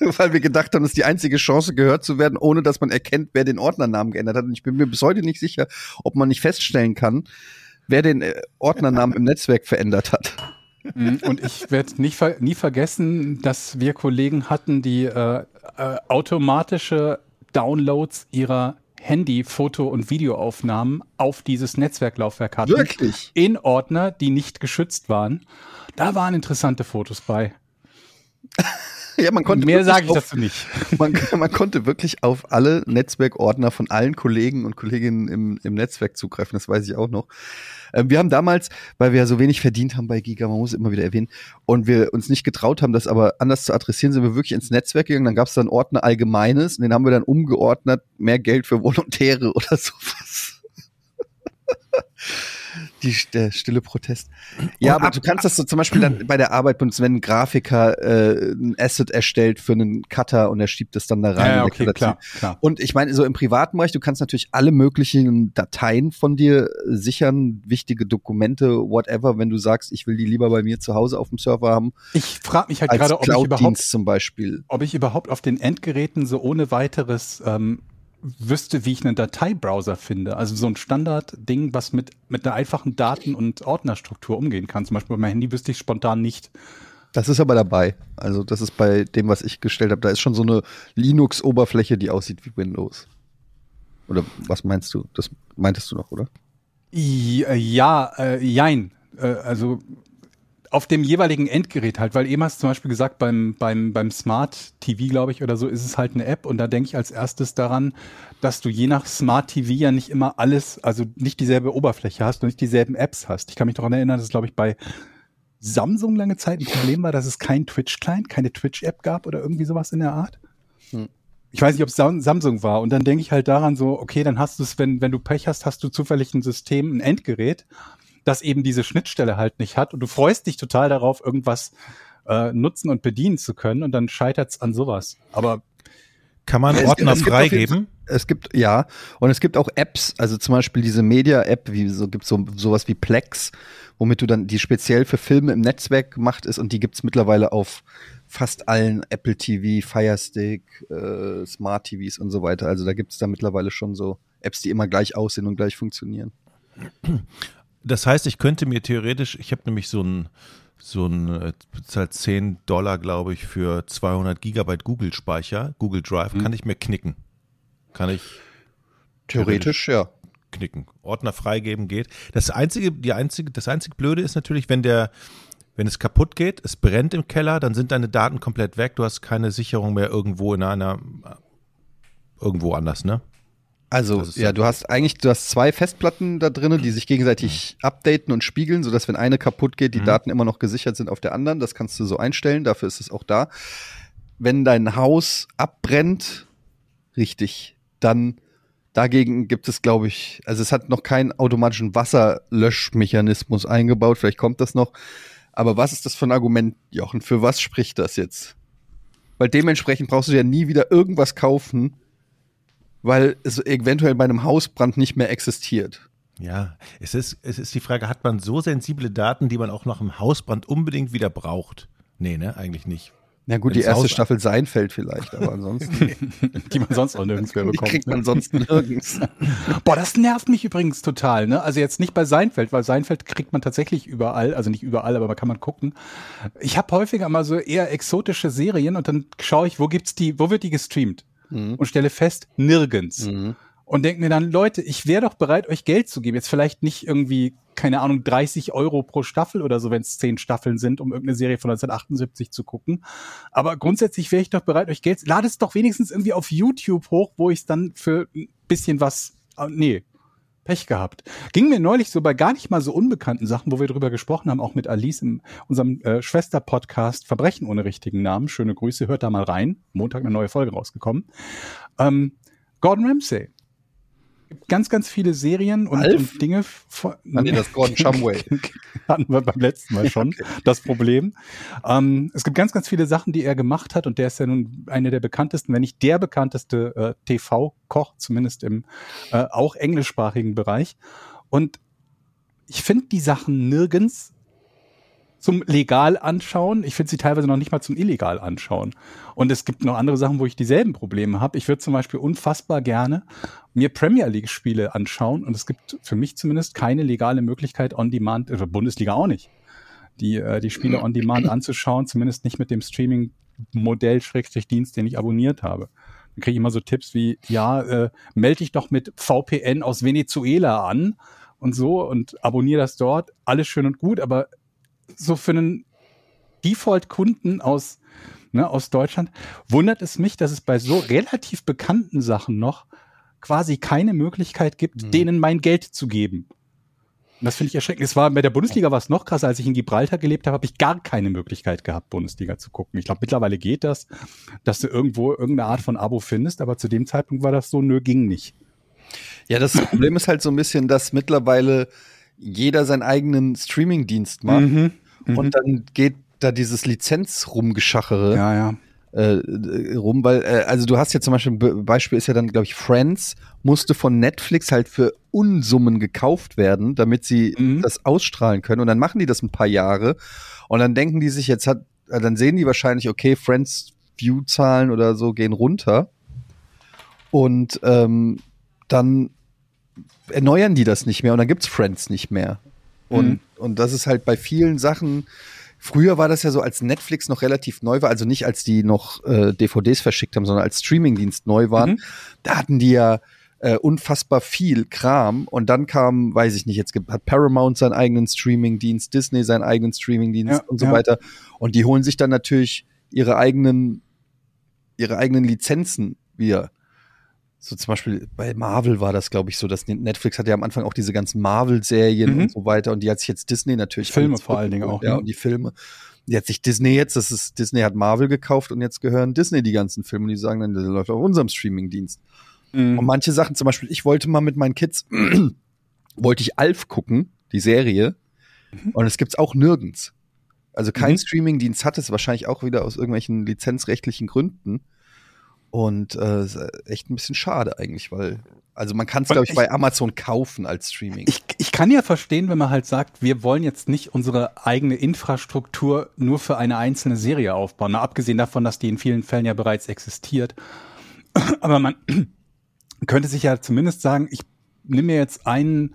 Weil wir gedacht haben, das ist die einzige Chance, gehört zu werden, ohne dass man erkennt, wer den Ordnernamen geändert hat. Und ich bin mir bis heute nicht sicher, ob man nicht feststellen kann, wer den äh, Ordnernamen im Netzwerk verändert hat. Mhm, Und ich werde nicht ver nie vergessen, dass wir Kollegen hatten, die äh, äh, automatische Downloads ihrer Handy, Foto- und Videoaufnahmen auf dieses Netzwerklaufwerk hatten. Wirklich? In Ordner, die nicht geschützt waren. Da waren interessante Fotos bei. Ja, man konnte Mehr wirklich sage ich auf- dazu nicht. man, man konnte wirklich auf alle Netzwerkordner von allen Kollegen und Kolleginnen im, im Netzwerk zugreifen, das weiß ich auch noch. Ähm, wir haben damals, weil wir ja so wenig verdient haben bei Giga, man muss es immer wieder erwähnen, und wir uns nicht getraut haben, das aber anders zu adressieren, sind wir wirklich ins Netzwerk gegangen. Dann gab es dann Ordner Allgemeines und den haben wir dann umgeordnet, mehr Geld für Volontäre oder sowas. Die, der stille Protest. Ja, aber du kannst das so zum Beispiel dann bei der Arbeit benutzen, wenn ein Grafiker äh, ein Asset erstellt für einen Cutter und er schiebt es dann da rein. Ja, okay, klar, klar. Und ich meine, so im privaten Bereich, du kannst natürlich alle möglichen Dateien von dir sichern, wichtige Dokumente, whatever, wenn du sagst, ich will die lieber bei mir zu Hause auf dem Server haben, Ich frage mich halt gerade, ob ich überhaupt zum Beispiel. ob ich überhaupt auf den Endgeräten so ohne weiteres ähm, wüsste, wie ich einen Dateibrowser finde. Also so ein Standardding, was mit, mit einer einfachen Daten- und Ordnerstruktur umgehen kann. Zum Beispiel bei meinem Handy wüsste ich spontan nicht. Das ist aber dabei. Also das ist bei dem, was ich gestellt habe. Da ist schon so eine Linux-Oberfläche, die aussieht wie Windows. Oder was meinst du? Das meintest du noch, oder? Äh, ja, äh, jein. Äh, also auf dem jeweiligen Endgerät halt, weil eben hast du zum Beispiel gesagt, beim, beim, beim Smart TV, glaube ich, oder so, ist es halt eine App und da denke ich als erstes daran, dass du je nach Smart TV ja nicht immer alles, also nicht dieselbe Oberfläche hast und nicht dieselben Apps hast. Ich kann mich daran erinnern, dass es, glaube ich, bei Samsung lange Zeit ein Problem war, dass es kein Twitch-Client, keine Twitch-App gab oder irgendwie sowas in der Art. Hm. Ich weiß nicht, ob es Sam- Samsung war. Und dann denke ich halt daran so, okay, dann hast du es, wenn, wenn du Pech hast, hast du zufällig ein System, ein Endgerät, das eben diese Schnittstelle halt nicht hat. Und du freust dich total darauf, irgendwas äh, nutzen und bedienen zu können. Und dann scheitert es an sowas. Aber Kann man Ordner freigeben? Es gibt, ja, und es gibt auch Apps, also zum Beispiel diese Media-App, wie so gibt so sowas wie Plex, womit du dann, die speziell für Filme im Netzwerk gemacht ist und die gibt's mittlerweile auf fast allen Apple TV, Fire Stick, äh, Smart TVs und so weiter. Also da gibt's da mittlerweile schon so Apps, die immer gleich aussehen und gleich funktionieren. Das heißt, ich könnte mir theoretisch, ich habe nämlich so ein, so ein, äh, bezahlt 10 Dollar, glaube ich, für 200 Gigabyte Google-Speicher, Google Drive, kann ich mir knicken. Kann ich Theoretisch, ja. knicken. Ordner freigeben geht. Das einzige, die einzige, das einzige Blöde ist natürlich, wenn der, wenn es kaputt geht, es brennt im Keller, dann sind deine Daten komplett weg. Du hast keine Sicherung mehr irgendwo in einer, irgendwo anders, ne? Also, ja, du hast eigentlich, du hast zwei Festplatten da drinnen, die sich gegenseitig updaten und spiegeln, sodass wenn eine kaputt geht, die Mhm. Daten immer noch gesichert sind auf der anderen. Das kannst du so einstellen, dafür ist es auch da. Wenn dein Haus abbrennt, richtig, dann dagegen gibt es, glaube ich, also es hat noch keinen automatischen Wasserlöschmechanismus eingebaut, vielleicht kommt das noch. Aber was ist das für ein Argument, Jochen? Für was spricht das jetzt? Weil dementsprechend brauchst du ja nie wieder irgendwas kaufen, weil es eventuell bei einem Hausbrand nicht mehr existiert. Ja, es ist, es ist die Frage, hat man so sensible Daten, die man auch nach einem Hausbrand unbedingt wieder braucht? Nee, ne, eigentlich nicht. Na gut, die Wenn's erste Haus- Staffel Seinfeld vielleicht, aber ansonsten die man sonst auch nirgends mehr die bekommt. kriegt man sonst nirgends. Boah, das nervt mich übrigens total. Ne? Also jetzt nicht bei Seinfeld, weil Seinfeld kriegt man tatsächlich überall, also nicht überall, aber man kann man gucken. Ich habe häufiger mal so eher exotische Serien und dann schaue ich, wo gibt's die, wo wird die gestreamt? Und stelle fest, nirgends. Mhm. Und denke mir dann, Leute, ich wäre doch bereit, euch Geld zu geben. Jetzt vielleicht nicht irgendwie, keine Ahnung, 30 Euro pro Staffel oder so, wenn es zehn Staffeln sind, um irgendeine Serie von 1978 zu gucken. Aber grundsätzlich wäre ich doch bereit, euch Geld. Lade es doch wenigstens irgendwie auf YouTube hoch, wo ich es dann für ein bisschen was. ah, Nee. Pech gehabt. Ging mir neulich so bei gar nicht mal so unbekannten Sachen, wo wir drüber gesprochen haben, auch mit Alice in unserem äh, Schwester-Podcast Verbrechen ohne richtigen Namen. Schöne Grüße, hört da mal rein. Montag eine neue Folge rausgekommen. Ähm, Gordon Ramsay. Gibt Ganz, ganz viele Serien und, und Dinge. Von, Ah, nee, das Gordon Shumway. hatten wir beim letzten Mal schon das Problem. Ähm, es gibt ganz, ganz viele Sachen, die er gemacht hat und der ist ja nun einer der bekanntesten, wenn nicht der bekannteste äh, TV-Koch, zumindest im äh, auch englischsprachigen Bereich. Und ich finde die Sachen nirgends zum legal anschauen. Ich finde sie teilweise noch nicht mal zum illegal anschauen. Und es gibt noch andere Sachen, wo ich dieselben Probleme habe. Ich würde zum Beispiel unfassbar gerne mir Premier League Spiele anschauen und es gibt für mich zumindest keine legale Möglichkeit on Demand, oder Bundesliga auch nicht, die, äh, die Spiele on Demand anzuschauen, zumindest nicht mit dem Streaming Modell Schrägstrich Dienst, den ich abonniert habe. Dann kriege ich immer so Tipps wie, ja, äh, melde dich doch mit VPN aus Venezuela an und so und abonniere das dort. Alles schön und gut, aber so für einen Default-Kunden aus, ne, aus Deutschland wundert es mich, dass es bei so relativ bekannten Sachen noch quasi keine Möglichkeit gibt, denen mein Geld zu geben. Und das finde ich erschreckend. Es war bei der Bundesliga war es noch krasser, als ich in Gibraltar gelebt habe, habe ich gar keine Möglichkeit gehabt, Bundesliga zu gucken. Ich glaube, mittlerweile geht das, dass du irgendwo irgendeine Art von Abo findest, aber zu dem Zeitpunkt war das so, nö, ging nicht. Ja, das Problem ist halt so ein bisschen, dass mittlerweile jeder seinen eigenen Streaming-Dienst macht Mhm. Mhm. und dann geht da dieses Lizenz-Rumgeschachere ja, ja. äh, äh, rum, weil, äh, also du hast ja zum Beispiel, ein Beispiel ist ja dann, glaube ich, Friends musste von Netflix halt für Unsummen gekauft werden, damit sie Mhm. das ausstrahlen können. Und dann machen die das ein paar Jahre und dann denken die sich, jetzt hat, äh, dann sehen die wahrscheinlich, okay, Friends View-Zahlen oder so gehen runter. Und ähm, dann erneuern die das nicht mehr und dann gibt's Friends nicht mehr. Und, Mhm. und das ist halt bei vielen Sachen. Früher war das ja so, als Netflix noch relativ neu war, also nicht als die noch äh, DVDs verschickt haben, sondern als Streamingdienst neu waren. Mhm. Da hatten die ja äh, unfassbar viel Kram. Und dann kam, weiß ich nicht, jetzt hat Paramount seinen eigenen Streamingdienst, Disney seinen eigenen Streamingdienst Ja, und so ja. weiter. Und die holen sich dann natürlich ihre eigenen, ihre eigenen Lizenzen wieder. So zum Beispiel bei Marvel war das, glaube ich, so, dass Netflix hatte ja am Anfang auch diese ganzen Marvel-Serien Mhm. und so weiter und die hat sich jetzt Disney natürlich Filme vor allen Dingen auch, Ja, ne? und die Filme. Die hat sich Disney jetzt, das ist, Disney hat Marvel gekauft und jetzt gehören Disney die ganzen Filme und die sagen dann, das läuft auf unserem Streaming-Dienst. Mhm. Und manche Sachen, zum Beispiel, ich wollte mal mit meinen Kids, wollte ich Alf gucken, die Serie, und es gibt's auch nirgends. Also kein Mhm. Streamingdienst hat es wahrscheinlich auch wieder aus irgendwelchen lizenzrechtlichen Gründen. Und äh, ist echt ein bisschen schade eigentlich, weil, also man kann es, glaube ich, bei Amazon kaufen als Streaming. Ich, ich kann ja verstehen, wenn man halt sagt, wir wollen jetzt nicht unsere eigene Infrastruktur nur für eine einzelne Serie aufbauen. Mal abgesehen davon, dass die in vielen Fällen ja bereits existiert. Aber man könnte sich ja zumindest sagen, ich nehme mir jetzt einen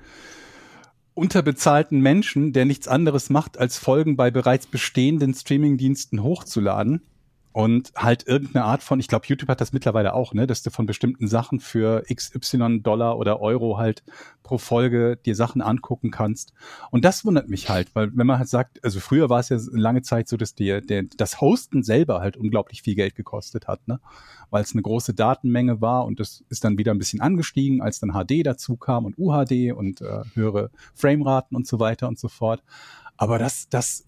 unterbezahlten Menschen, der nichts anderes macht, als Folgen bei bereits bestehenden Streamingdiensten hochzuladen und halt irgendeine Art von, ich glaube, YouTube hat das mittlerweile auch, ne, dass du von bestimmten Sachen für XY Dollar oder Euro halt pro Folge dir Sachen angucken kannst. Und das wundert mich halt, weil wenn man halt sagt, also früher war es ja lange Zeit so, dass dir das Hosten selber halt unglaublich viel Geld gekostet hat, ne? Weil es eine große Datenmenge war und das ist dann wieder ein bisschen angestiegen, als dann HD dazu kam und UHD und äh, höhere Frameraten und so weiter und so fort. Aber das, das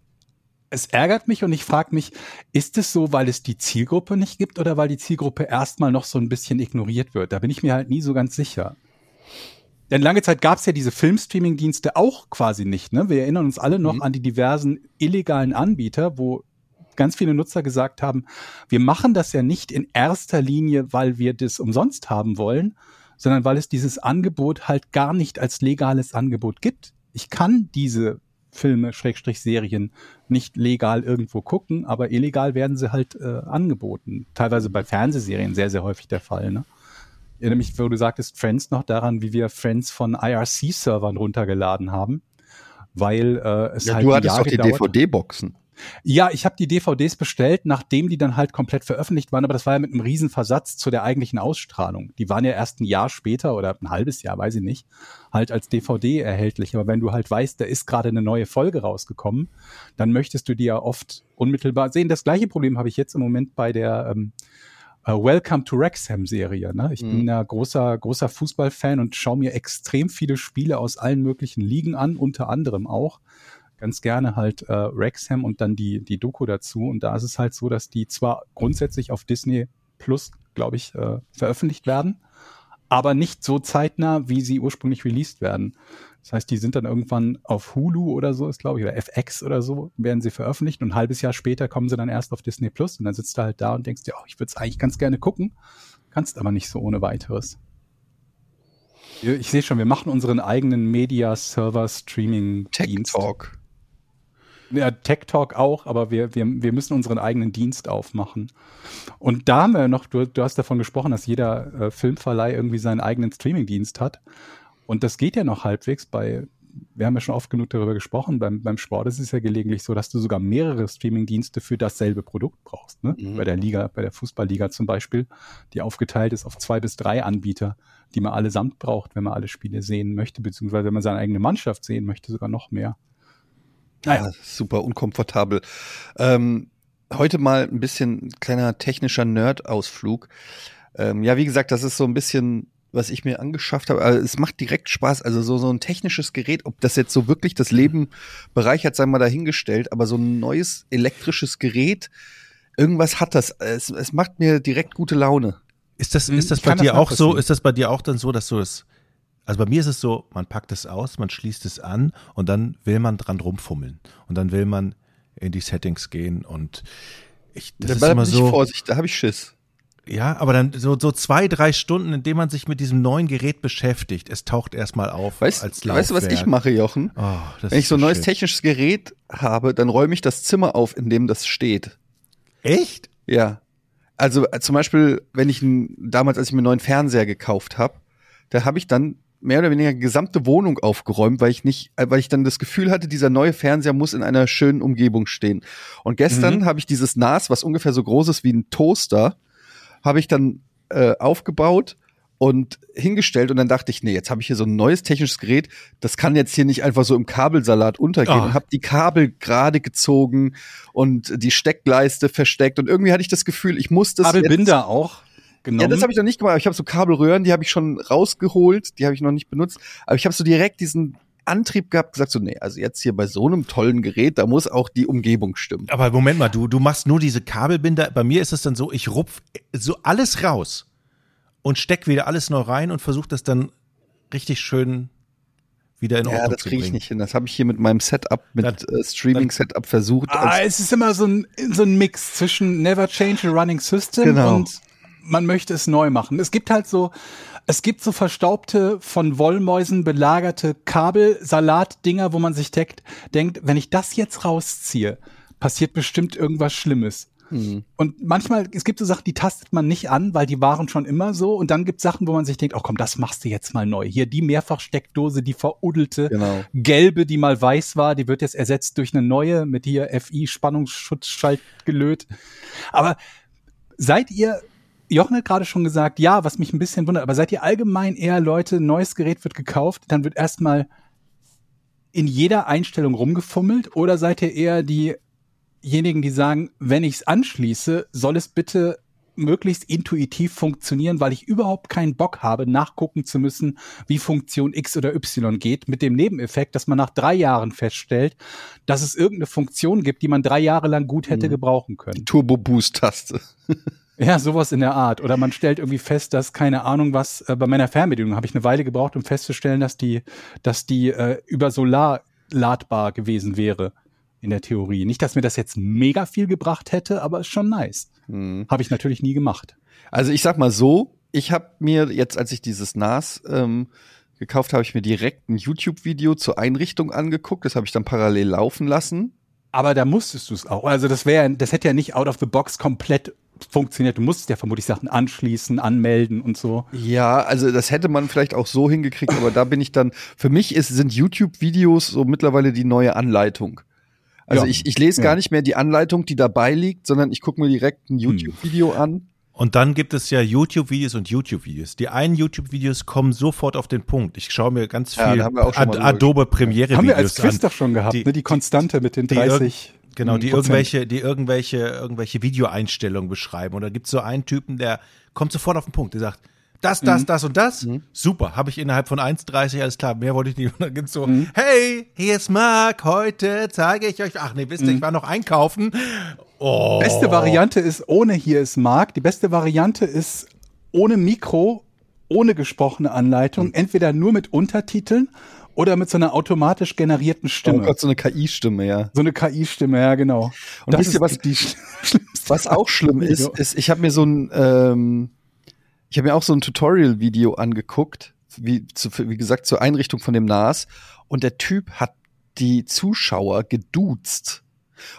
es ärgert mich und ich frage mich, ist es so, weil es die Zielgruppe nicht gibt oder weil die Zielgruppe erstmal noch so ein bisschen ignoriert wird? Da bin ich mir halt nie so ganz sicher. Denn lange Zeit gab es ja diese Filmstreaming-Dienste auch quasi nicht. Ne? Wir erinnern uns alle noch Mhm. an die diversen illegalen Anbieter, wo ganz viele Nutzer gesagt haben, wir machen das ja nicht in erster Linie, weil wir das umsonst haben wollen, sondern weil es dieses Angebot halt gar nicht als legales Angebot gibt. Ich kann diese Filme, Schrägstrich Serien nicht legal irgendwo gucken, aber illegal werden sie halt äh, angeboten. Teilweise bei Fernsehserien sehr, sehr häufig der Fall. Ne? Ich erinnere mich, wo du sagtest, Friends noch daran, wie wir Friends von IRC-Servern runtergeladen haben, weil äh, es ja, halt du hattest Jahr doch die. DVD-Boxen. Ja, ich habe die DVDs bestellt, nachdem die dann halt komplett veröffentlicht waren, aber das war ja mit einem riesen Versatz zu der eigentlichen Ausstrahlung. Die waren ja erst ein Jahr später oder ein halbes Jahr, weiß ich nicht, halt als DVD erhältlich. Aber wenn du halt weißt, da ist gerade eine neue Folge rausgekommen, dann möchtest du die ja oft unmittelbar sehen. Das gleiche Problem habe ich jetzt im Moment bei der ähm, äh, Welcome to Wrexham Serie. Ne? Ich Mhm. bin ja großer, großer Fußballfan und schaue mir extrem viele Spiele aus allen möglichen Ligen an, unter anderem auch ganz gerne halt äh, Wrexham und dann die, die Doku dazu. Und da ist es halt so, dass die zwar grundsätzlich auf Disney Plus, glaube ich, äh, veröffentlicht werden, aber nicht so zeitnah, wie sie ursprünglich released werden. Das heißt, die sind dann irgendwann auf Hulu oder so, ist glaube ich, oder FX oder so, werden sie veröffentlicht und ein halbes Jahr später kommen sie dann erst auf Disney Plus und dann sitzt du halt da und denkst dir, oh, ich würde es eigentlich ganz gerne gucken, kannst aber nicht so ohne weiteres. Ich sehe schon, wir machen unseren eigenen Media-Server-Streaming-Dienst. Ja, Tech Talk auch, aber wir, wir, wir müssen unseren eigenen Dienst aufmachen. Und da haben wir noch, du, du hast davon gesprochen, dass jeder äh, Filmverleih irgendwie seinen eigenen Streamingdienst hat. Und das geht ja noch halbwegs bei, wir haben ja schon oft genug darüber gesprochen, beim, beim Sport ist es ja gelegentlich so, dass du sogar mehrere Streamingdienste für dasselbe Produkt brauchst. Ne? Mhm. Bei der Liga, bei der Fußballliga zum Beispiel, die aufgeteilt ist auf zwei bis drei Anbieter, die man allesamt braucht, wenn man alle Spiele sehen möchte, beziehungsweise wenn man seine eigene Mannschaft sehen möchte, sogar noch mehr. Ja, super unkomfortabel. Ähm, heute mal ein bisschen kleiner technischer Nerd-Ausflug. Ähm, ja, wie gesagt, das ist so ein bisschen, was ich mir angeschafft habe. Also es macht direkt Spaß. Also so, so ein technisches Gerät, ob das jetzt so wirklich das Leben bereichert, sei mal dahingestellt, aber so ein neues elektrisches Gerät, irgendwas hat das. Es, es macht mir direkt gute Laune. Ist das, Hm, ist das ich bei kann das dir auch so? Ist das bei dir auch dann so, dass du es Also bei mir ist es so, man packt es aus, man schließt es an und dann will man dran rumfummeln. Und dann will man in die Settings gehen und ich, das da ist immer so. Vorsicht, da habe ich Schiss. Ja, aber dann so, so zwei, drei Stunden, in denen man sich mit diesem neuen Gerät beschäftigt. Es taucht erstmal auf Weißt, als Laufwerk. weißt du, was ich mache, Jochen? Oh, Wenn ich so ein neues schön. technisches Gerät habe, dann räume ich das Zimmer auf, in dem das steht. Echt? Ja. Also äh, zum Beispiel, wenn ich damals, als ich mir einen neuen Fernseher gekauft habe, da habe ich dann mehr oder weniger gesamte Wohnung aufgeräumt, weil ich nicht, äh, weil ich dann das Gefühl hatte, dieser neue Fernseher muss in einer schönen Umgebung stehen. Und gestern habe ich dieses NAS, was ungefähr so groß ist wie ein Toaster, habe ich dann äh, aufgebaut und hingestellt und dann dachte ich, nee, jetzt habe ich hier so ein neues technisches Gerät, das kann jetzt hier nicht einfach so im Kabelsalat untergehen. Ah. Und habe die Kabel gerade gezogen und die Steckleiste versteckt und irgendwie hatte ich das Gefühl, ich muss das Kabelbinder auch genommen. ja, das habe ich noch nicht gemacht. Ich habe so Kabelröhren, die habe ich schon rausgeholt, die habe ich noch nicht benutzt. Aber ich habe so direkt diesen Antrieb gehabt, gesagt so, nee, also jetzt hier bei so einem tollen Gerät, da muss auch die Umgebung stimmen. Aber Moment mal, du, du machst nur diese Kabelbinder. Bei mir ist es dann so, ich rupf so alles raus und steck wieder alles neu rein und versuche das dann richtig schön wieder in Ordnung Ja, das zu kriege ich bringen. nicht hin. Das habe ich hier mit meinem Setup, mit äh, Streaming-Setup versucht. Ah, es ist immer so ein, so ein Mix zwischen never change a running system Genau. und man möchte es neu machen. Es gibt halt so, es gibt so verstaubte, von Wollmäusen belagerte Kabelsalatdinger, wo man sich denkt, denkt, wenn ich das jetzt rausziehe, passiert bestimmt irgendwas Schlimmes. Und manchmal, es gibt so Sachen, die tastet man nicht an, weil die waren schon immer so. Und dann gibt es Sachen, wo man sich denkt, oh komm, das machst du jetzt mal neu. Hier die Mehrfachsteckdose, die veruddelte, Genau. gelbe, die mal weiß war, die wird jetzt ersetzt durch eine neue mit hier FI Spannungsschutzschaltgelöt. Aber seid ihr, Jochen hat gerade schon gesagt, ja, was mich ein bisschen wundert, aber seid ihr allgemein eher Leute, neues Gerät wird gekauft, dann wird erstmal in jeder Einstellung rumgefummelt oder seid ihr eher diejenigen, die sagen, wenn ich es anschließe, soll es bitte möglichst intuitiv funktionieren, weil ich überhaupt keinen Bock habe, nachgucken zu müssen, wie Funktion X oder Y geht, mit dem Nebeneffekt, dass man nach drei Jahren feststellt, dass es irgendeine Funktion gibt, die man drei Jahre lang gut hätte gebrauchen können. Turbo-Boost-Taste. Ja, sowas in der Art. Oder man stellt irgendwie fest, dass keine Ahnung was, äh, bei meiner Fernbedienung habe ich eine Weile gebraucht, um festzustellen, dass die, dass die äh, über Solar ladbar gewesen wäre in der Theorie. Nicht, dass mir das jetzt mega viel gebracht hätte, aber ist schon nice. Habe ich natürlich nie gemacht. Also ich sag mal so, ich habe mir jetzt, als ich dieses NAS ähm, gekauft habe, ich mir direkt ein YouTube-Video zur Einrichtung angeguckt. Das habe ich dann parallel laufen lassen. Aber da musstest du es auch. Also das wäre, das hätte ja nicht out of the box komplett funktioniert. Du musstest ja vermutlich Sachen anschließen, anmelden und so. Ja, also das hätte man vielleicht auch so hingekriegt, aber da bin ich dann, für mich ist, sind YouTube-Videos so mittlerweile die neue Anleitung. Also Ja. ich, ich lese Ja. gar nicht mehr die Anleitung, die dabei liegt, sondern ich gucke mir direkt Hm. ein YouTube-Video an. Und dann gibt es ja YouTube-Videos und YouTube-Videos. Die einen YouTube-Videos kommen sofort auf den Punkt. Ich schaue mir ganz Ja, viel da haben wir auch schon Ad Adobe Premiere-Videos Haben wir als Quiz an. doch schon gehabt, die- ne? Die Konstante mit den die irg- 30. Genau, die Prozent. irgendwelche, die irgendwelche, irgendwelche Videoeinstellungen beschreiben. Und da gibt es so einen Typen, der kommt sofort auf den Punkt. Der sagt, das, das, Mhm. das und das. Super, habe ich innerhalb von 1,30, alles klar, mehr wollte ich nicht. Und dann gibt's so, Mhm. hey, hier ist Marc, heute zeige ich euch, ach nee, wisst ihr, Mhm. ich war noch einkaufen. Oh. Beste Variante ist ohne hier ist Mark. Die beste Variante ist ohne Mikro, ohne gesprochene Anleitung, entweder nur mit Untertiteln oder mit so einer automatisch generierten Oh Stimme. Gott, so eine KI-Stimme, ja. so eine KI-Stimme, ja genau. Und wisst ihr, was- die Was auch schlimm ist, ist, ich habe mir so ein, ähm, ich habe mir auch so ein Tutorial-Video angeguckt, wie, zu, wie gesagt, zur Einrichtung von dem NAS. Und der Typ hat die Zuschauer geduzt.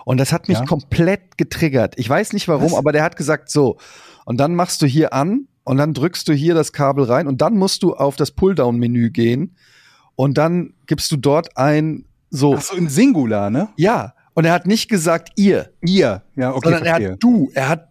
Und das hat mich Ja? komplett getriggert. Ich weiß nicht warum, Was? aber der hat gesagt, so, und dann machst du hier an und dann drückst du hier das Kabel rein und dann musst du auf das Pulldown-Menü gehen und dann gibst du dort ein, so, Ach so, im Singular, ne? ja. Und er hat nicht gesagt, ihr, Ihr. Ja, okay, sondern er verstehe. hat du, er hat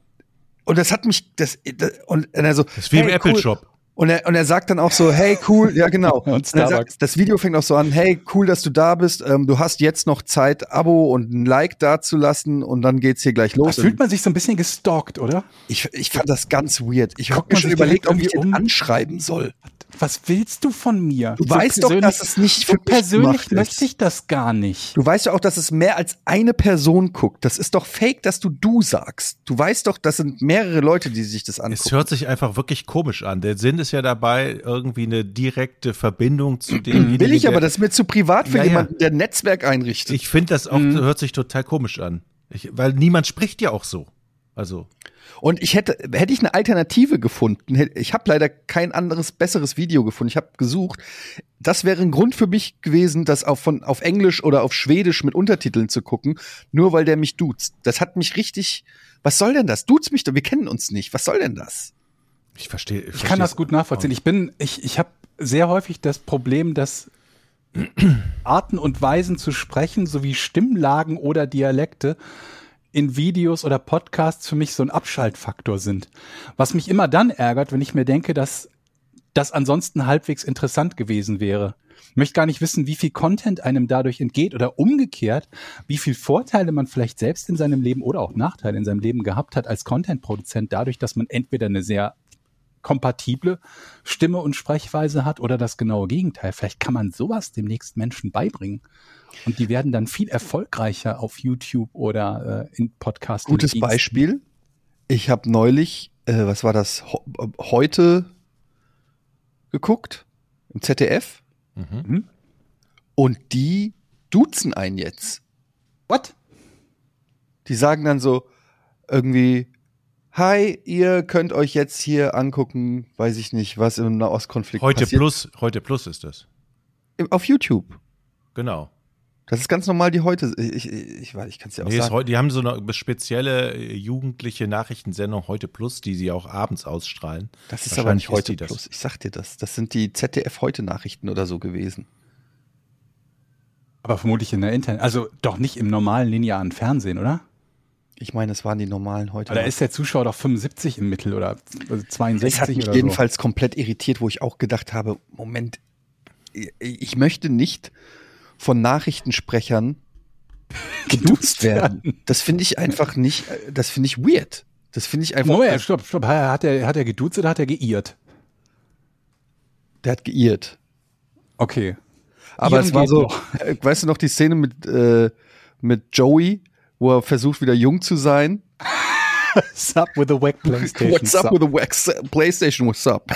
und das hat mich das, das und er so Das ist wie im hey, Apple cool. Shop. Und er und er sagt dann auch so hey cool ja genau Und er Starbucks. sagt, das Video fängt auch so an hey cool dass du da bist ähm, du hast jetzt noch Zeit Abo und ein Like da zu lassen und dann geht's hier gleich Da los fühlt man sich so ein bisschen gestalkt, oder? ich, ich fand das ganz weird ich habe mir schon überlegt ob ich den irgendwie um? anschreiben soll Was willst du von mir? Du weißt doch, dass es nicht so für mich persönlich möchte ich das gar nicht. Du weißt ja auch, dass es mehr als eine Person guckt. Das ist doch fake, dass du du sagst. Du weißt doch, das sind mehrere Leute, die sich das Es angucken. hört sich einfach wirklich komisch an. Der Sinn ist ja dabei, irgendwie eine direkte Verbindung zu dem. Will ich aber, das ist mir zu privat für Ja, ja. jemanden, der ein Netzwerk einrichtet. Ich finde das auch, hört sich total komisch an. Ich, weil niemand spricht ja auch so. Also, Und ich hätte, hätte ich eine Alternative gefunden, ich habe leider kein anderes, besseres Video gefunden. Ich habe gesucht. Das wäre ein Grund für mich gewesen, das auf, von, auf Englisch oder auf Schwedisch mit Untertiteln zu gucken, nur weil der mich duzt. Das hat mich richtig. Was soll denn das? Duzt mich doch, wir kennen uns nicht. Was soll denn das? Ich verstehe. Ich kann das gut nachvollziehen. Ich bin, ich, ich habe sehr häufig das Problem, dass Arten und Weisen zu sprechen, sowie Stimmlagen oder Dialekte in Videos oder Podcasts für mich so ein Abschaltfaktor sind. Was mich immer dann ärgert, wenn ich mir denke, dass das ansonsten halbwegs interessant gewesen wäre. Ich möchte gar nicht wissen, wie viel Content einem dadurch entgeht oder umgekehrt, wie viel Vorteile man vielleicht selbst in seinem Leben oder auch Nachteile in seinem Leben gehabt hat als Content-Produzent, dadurch, dass man entweder eine sehr kompatible Stimme und Sprechweise hat oder das genaue Gegenteil. Vielleicht kann man sowas demnächst Menschen beibringen. Und die werden dann viel erfolgreicher auf YouTube oder äh, in Podcasts. Gutes Beispiel. Ich habe neulich, äh, was war das, Ho heute geguckt im ZDF Mhm. und die duzen einen jetzt. What? Die sagen dann so irgendwie, hi, ihr könnt euch jetzt hier angucken, weiß ich nicht, was im Nahostkonflikt Heute passiert. Plus, heute Plus ist das. Auf YouTube. Genau. Das ist ganz normal die heute. Ich, ich, ich, weiß, ich kann es dir auch Nee, ist sagen. heute, die haben so eine spezielle äh, jugendliche Nachrichtensendung Heute Plus, die sie auch abends ausstrahlen. Das ist aber nicht heute ist die das. Plus. Ich sag dir das. Das sind die ZDF heute Nachrichten oder so gewesen. Aber vermutlich in der Internet, also doch nicht im normalen linearen Fernsehen, oder? Ich meine, es waren die normalen heute. Oder ist der Zuschauer doch 75 im Mittel oder also 62 Es hat mich oder jedenfalls komplett irritiert, wo ich auch gedacht habe, Moment, ich- möchte nicht von Nachrichtensprechern geduzt werden. Das finde ich einfach nicht, das finde ich weird. Das finde ich einfach, Moment, stopp, stopp. Hat er, hat er geduzt oder hat er geirrt? der hat geirrt. Okay. Aber Irren es war so, noch. äh, weißt du noch die Szene mit, äh, mit Joey, wo er versucht wieder jung zu sein? Sup with the wack PlayStation. What's up with the wax PlayStation? What's up?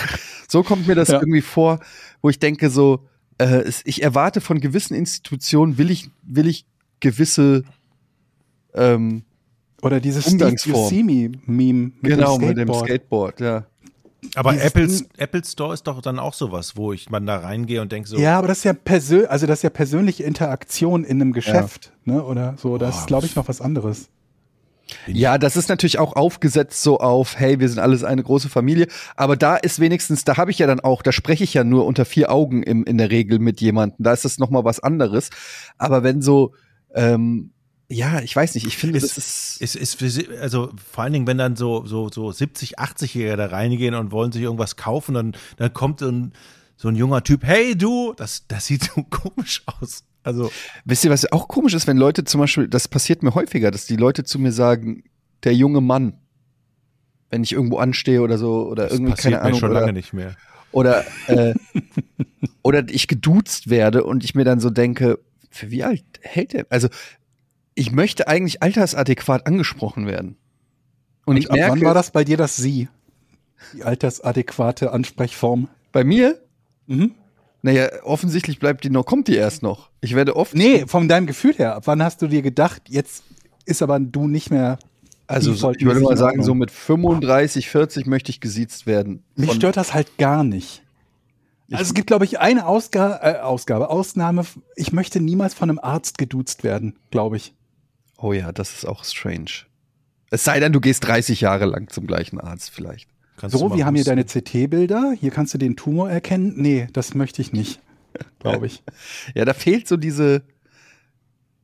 So kommt mir das Ja. irgendwie vor, wo ich denke so, äh, ich erwarte von gewissen Institutionen will ich will ich gewisse ähm, Oder dieses Umgangsform. Steve You See Me Meme mit genau dem mit dem Skateboard. Skateboard, ja. Aber Apples, Apple Store ist doch dann auch sowas, wo ich man da reingehe und denke so, Ja, aber das ist ja persö also das ist ja persönliche Interaktion in einem Geschäft, ne? Oder so. Das Boah, ist, glaube ich, noch was anderes. Ja, das ist natürlich auch aufgesetzt so auf, hey, wir sind alles eine große Familie. Aber da ist wenigstens, da habe ich ja dann auch, da spreche ich ja nur unter vier Augen im, in der Regel mit jemandem. Da ist das noch mal was anderes. Aber wenn so, ähm, ja, ich weiß nicht, ich finde, Es- das ist, Es ist für sie, also vor allen Dingen, wenn dann so, so, so 70, 80-Jährige da reingehen und wollen sich irgendwas kaufen, dann, dann kommt ein, so ein junger Typ, hey du, das, das sieht so komisch aus. Also, wisst ihr, was auch komisch ist, wenn Leute zum Beispiel, das passiert mir häufiger, dass die Leute zu mir sagen, der junge Mann, wenn ich irgendwo anstehe oder so, oder das irgendwie, keine mir Ahnung, schon oder, lange nicht mehr. oder, äh, oder ich geduzt werde und ich mir dann so denke, für wie alt hält der? Also ich möchte eigentlich altersadäquat angesprochen werden. Und, ich ab merke, wann war das bei dir das Sie? Die altersadäquate Ansprechform? bei mir, Mhm. naja, offensichtlich bleibt die noch, kommt die erst noch. Ich werde oft, Nee, von deinem Gefühl her. Ab wann hast du dir gedacht, jetzt ist aber du nicht mehr. also so, ich würde mal sagen, so mit 35, 40 möchte ich gesiezt werden. Mich stört das halt gar nicht. Also es gibt, glaube ich, eine Ausga äh, Ausgabe, Ausnahme. Ich möchte niemals von einem Arzt geduzt werden, glaube ich. Oh ja, das ist auch strange. Es sei denn, du gehst 30 Jahre lang zum gleichen Arzt vielleicht. Kannst So, wir haben hier husten? deine CT-Bilder. Hier kannst du den Tumor erkennen. Nee, das möchte ich nicht, glaube ich. Ja, da fehlt so diese,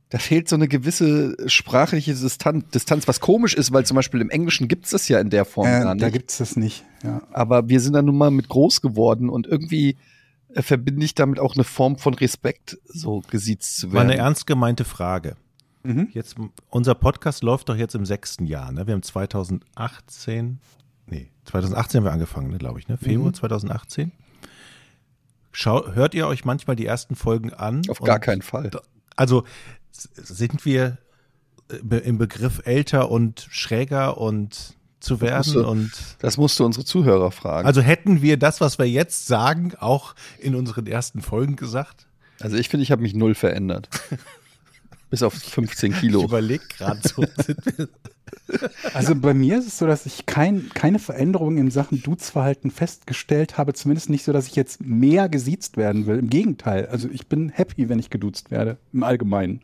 da fehlt so eine gewisse sprachliche Distanz, Distanz was komisch ist, weil zum Beispiel im Englischen gibt's das ja in der Form gar Äh, nicht. da gibt's das nicht. Ja. Aber wir sind da nun mal mit groß geworden und irgendwie äh, verbinde ich damit auch eine Form von Respekt, so gesiezt zu Mal eine werden. ernst gemeinte Frage. Mhm. Jetzt, unser Podcast läuft doch jetzt im sechsten Jahr, ne? Wir haben 2018, nee, 2018 haben wir angefangen, ne, glaube ich, ne? Februar 2018. schau, hört ihr euch manchmal die ersten Folgen an? Auf gar keinen Fall. Also sind wir äh, im Begriff älter und schräger und zu werden musst du- und Das musst du unsere Zuhörer fragen. also hätten wir das, was wir jetzt sagen, auch in unseren ersten Folgen gesagt? Also ich finde, ich habe mich null verändert. Bis auf 15 Ich Kilo. überlege gerade so. Also bei mir ist es so, dass ich kein, keine Veränderungen in Sachen Duzverhalten festgestellt habe. Zumindest nicht so, dass ich jetzt mehr gesiezt werden will. Im Gegenteil. Also ich bin happy, wenn ich geduzt werde. Im Allgemeinen.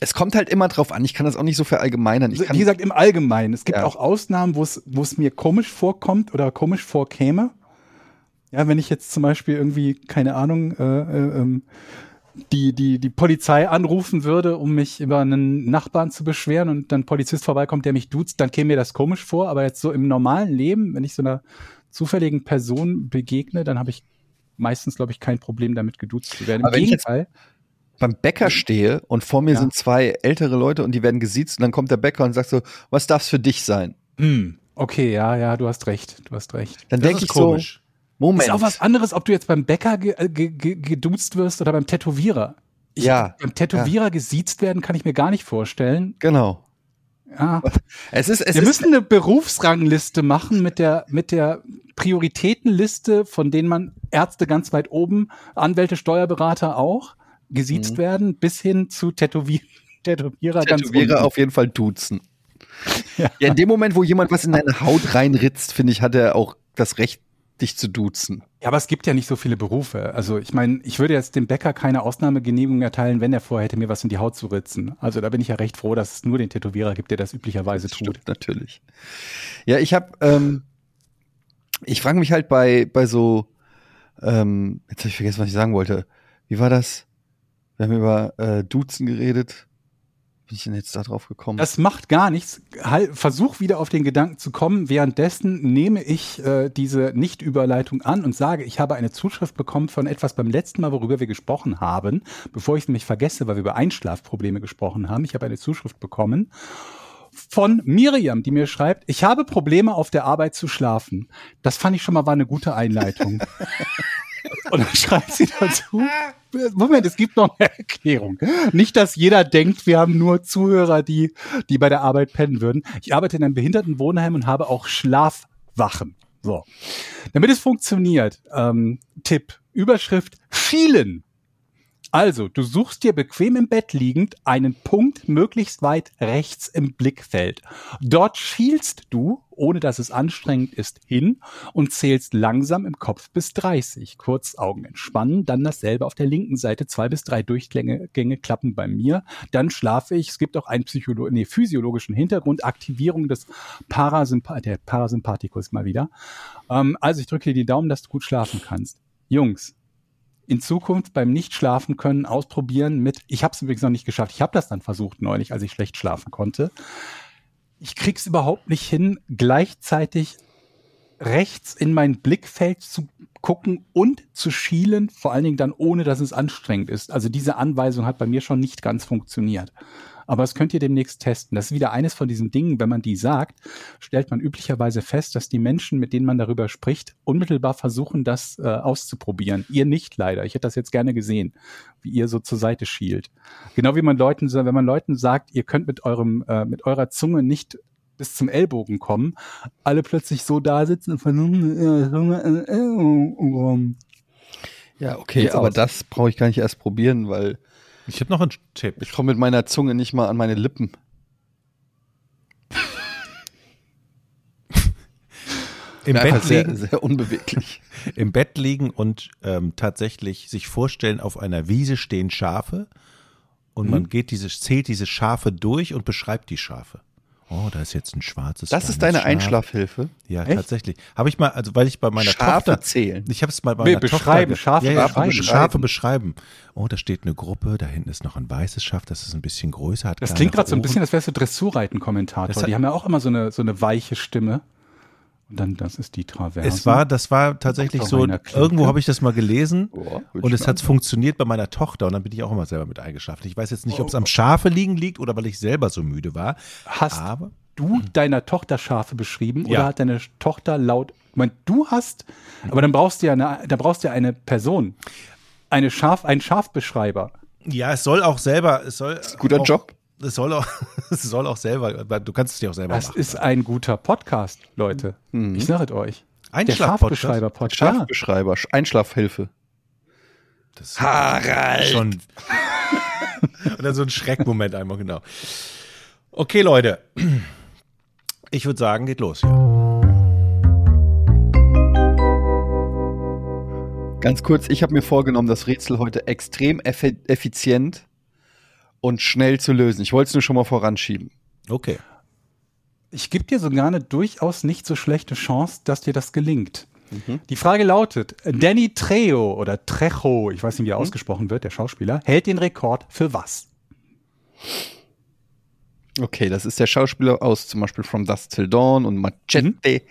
Es kommt halt immer drauf an. Ich kann das auch nicht so verallgemeinern. Ich Also, kann, Wie gesagt, im Allgemeinen. Es gibt Ja. auch Ausnahmen, wo es, wo es mir komisch vorkommt oder komisch vorkäme. Ja, wenn ich jetzt zum Beispiel irgendwie, keine Ahnung, äh, äh, ähm, die, die, die Polizei anrufen würde, um mich über einen Nachbarn zu beschweren und dann ein Polizist vorbeikommt, der mich duzt, dann käme mir das komisch vor. Aber jetzt so im normalen Leben, wenn ich so einer zufälligen Person begegne, dann habe ich meistens, glaube ich, kein Problem damit geduzt zu werden. Im Aber wenn ich jetzt- Gegenteil. beim Bäcker stehe und vor mir Ja. sind zwei ältere Leute und die werden gesiezt und dann kommt der Bäcker und sagt so, was darf's für dich sein? Hm, okay, ja, ja, du hast recht, du hast recht. Dann denke ich so, komisch. Moment. Ist auch was anderes, ob du jetzt beim Bäcker ge äh, ge ge geduzt wirst oder beim Tätowierer. Ich, Ja, Beim Tätowierer gesiezt werden kann ich mir gar nicht vorstellen. Genau. Ja. Es ist, es Wir ist, müssen eine Berufsrangliste machen mit der, mit der Prioritätenliste, von denen man Ärzte ganz weit oben, Anwälte, Steuerberater auch, gesiezt Mhm. werden, bis hin zu Tätowier Tätowierer, ganz Tätowierer unten. auf jeden Fall duzen. Ja. Ja. in dem Moment, wo jemand was in deine Haut reinritzt, finde ich, hat er auch das Recht, dich zu duzen. Ja, aber es gibt ja nicht so viele Berufe. Also ich meine, ich würde jetzt dem Bäcker keine Ausnahmegenehmigung erteilen, wenn er vorhätte, mir was in die Haut zu ritzen. Also da bin ich ja recht froh, dass es nur den Tätowierer gibt, der das üblicherweise tut. Stimmt, natürlich. Ja, ich habe, ähm, ich frage mich halt bei, bei so, ähm, jetzt habe ich vergessen, was ich sagen wollte. Wie war das? Wir haben über äh, Duzen geredet. Bin ich denn jetzt da drauf gekommen? Das macht gar nichts. Halt, versuch wieder auf den Gedanken zu kommen. Währenddessen nehme ich äh, diese Nicht-Überleitung an und sage, ich habe eine Zuschrift bekommen von etwas beim letzten Mal, worüber wir gesprochen haben, bevor ich es nämlich vergesse, weil wir über Einschlafprobleme gesprochen haben. Ich habe eine Zuschrift bekommen von Miriam, die mir schreibt, ich habe Probleme auf der Arbeit zu schlafen. Das fand ich schon mal war eine gute Einleitung. Und dann schreibt sie dazu, Moment, es gibt noch eine Erklärung. Nicht, dass jeder denkt, wir haben nur Zuhörer, die, die bei der Arbeit pennen würden. Ich arbeite in einem Behindertenwohnheim und habe auch Schlafwachen. So. Damit es funktioniert, ähm, Tipp, Überschrift, vielen. Also, du suchst dir bequem im Bett liegend einen Punkt möglichst weit rechts im Blickfeld. Dort schielst du, ohne dass es anstrengend ist, hin und zählst langsam im Kopf bis 30. Kurz Augen entspannen, dann dasselbe auf der linken Seite, zwei bis drei Durchgänge Gänge klappen bei mir. Dann schlafe ich. Es gibt auch einen Psycholo nee, physiologischen Hintergrund, Aktivierung des Parasympa der Parasympathikus mal wieder. Ähm, also ich drücke dir die Daumen, dass du gut schlafen kannst. Jungs, in Zukunft beim Nicht-Schlafen können ausprobieren mit, ich habe es übrigens noch nicht geschafft, ich habe das dann versucht neulich, als ich schlecht schlafen konnte. Ich krieg's überhaupt nicht hin, gleichzeitig rechts in mein Blickfeld zu gucken und zu schielen, vor allen Dingen dann ohne, dass es anstrengend ist. Also diese Anweisung hat bei mir schon nicht ganz funktioniert. Aber das könnt ihr demnächst testen. Das ist wieder eines von diesen Dingen, wenn man die sagt, stellt man üblicherweise fest, dass die Menschen, mit denen man darüber spricht, unmittelbar versuchen, das äh, auszuprobieren. Ihr nicht leider. Ich hätte das jetzt gerne gesehen, wie ihr so zur Seite schielt. Genau wie man Leuten, wenn man Leuten sagt, ihr könnt mit eurem, äh, mit eurer Zunge nicht bis zum Ellbogen kommen, alle plötzlich so da sitzen und versuchen. Ja, okay, aber das brauche ich gar nicht erst probieren, weil Ich habe noch einen Tipp. ich komme mit meiner Zunge nicht mal an meine Lippen. Im Bin Bett, sehr, liegen, sehr unbeweglich. Im Bett liegen und ähm, tatsächlich sich vorstellen, auf einer Wiese stehen Schafe und Mhm. man geht diese, zählt diese Schafe durch und beschreibt die Schafe. Oh, da ist jetzt ein schwarzes. Das ist deine Schaf. Einschlafhilfe. Ja, Echt? tatsächlich. Habe ich mal, also weil ich bei meiner Schafe Tochter zählen. Ich habe es mal bei Nee, meiner beschreiben, Tochter. Schafe ja, ja, beschreiben. Schafe beschreiben. Oh, da steht eine Gruppe, da hinten ist noch ein weißes Schaf, das ist ein bisschen größer, hat Das klingt gerade so ein bisschen, als wärst du Dressurreiten-Kommentator. Die haben ja auch immer so eine, so eine weiche Stimme. Und dann, das ist die Traverse. Es war, das war tatsächlich so, irgendwo habe ich das mal gelesen Boah, und es hat funktioniert bei meiner Tochter und dann bin ich auch immer selber mit eingeschlafen. Ich weiß jetzt nicht, ob es am Schafe liegen liegt oder weil ich selber so müde war. Hast Aber du deiner Tochter Schafe beschrieben Ja. oder hat deine Tochter laut, ich meine, du hast, aber dann brauchst du ja eine, da brauchst du ja eine Person. Eine Schaf, ein Schafbeschreiber. Ja, es soll auch selber, es soll. Guter auch, Job. Es soll auch, es soll auch selber, du kannst es dir auch selber Das machen. ist ein guter Podcast, Leute. Ich sage es euch. Der Einschlaf-Podcast? Schafbeschreiber-Podcast. Ja. Schafbeschreiber, Sch- Einschlafhilfe. Das Harald! Schon. Und dann so ein Schreckmoment einmal, genau. Okay, Leute. Ich würde sagen, geht los hier. Ganz kurz, ich habe mir vorgenommen, das Rätsel heute extrem effi effizient und schnell zu lösen. Ich wollte es nur schon mal voranschieben. Okay. Ich gebe dir sogar eine durchaus nicht so schlechte Chance, dass dir das gelingt. Die Frage lautet, Danny Trejo oder Trejo, ich weiß nicht, wie er ausgesprochen wird, der Schauspieler, hält den Rekord für was? Okay, das ist der Schauspieler aus zum Beispiel From Dusk Till Dawn und Machete.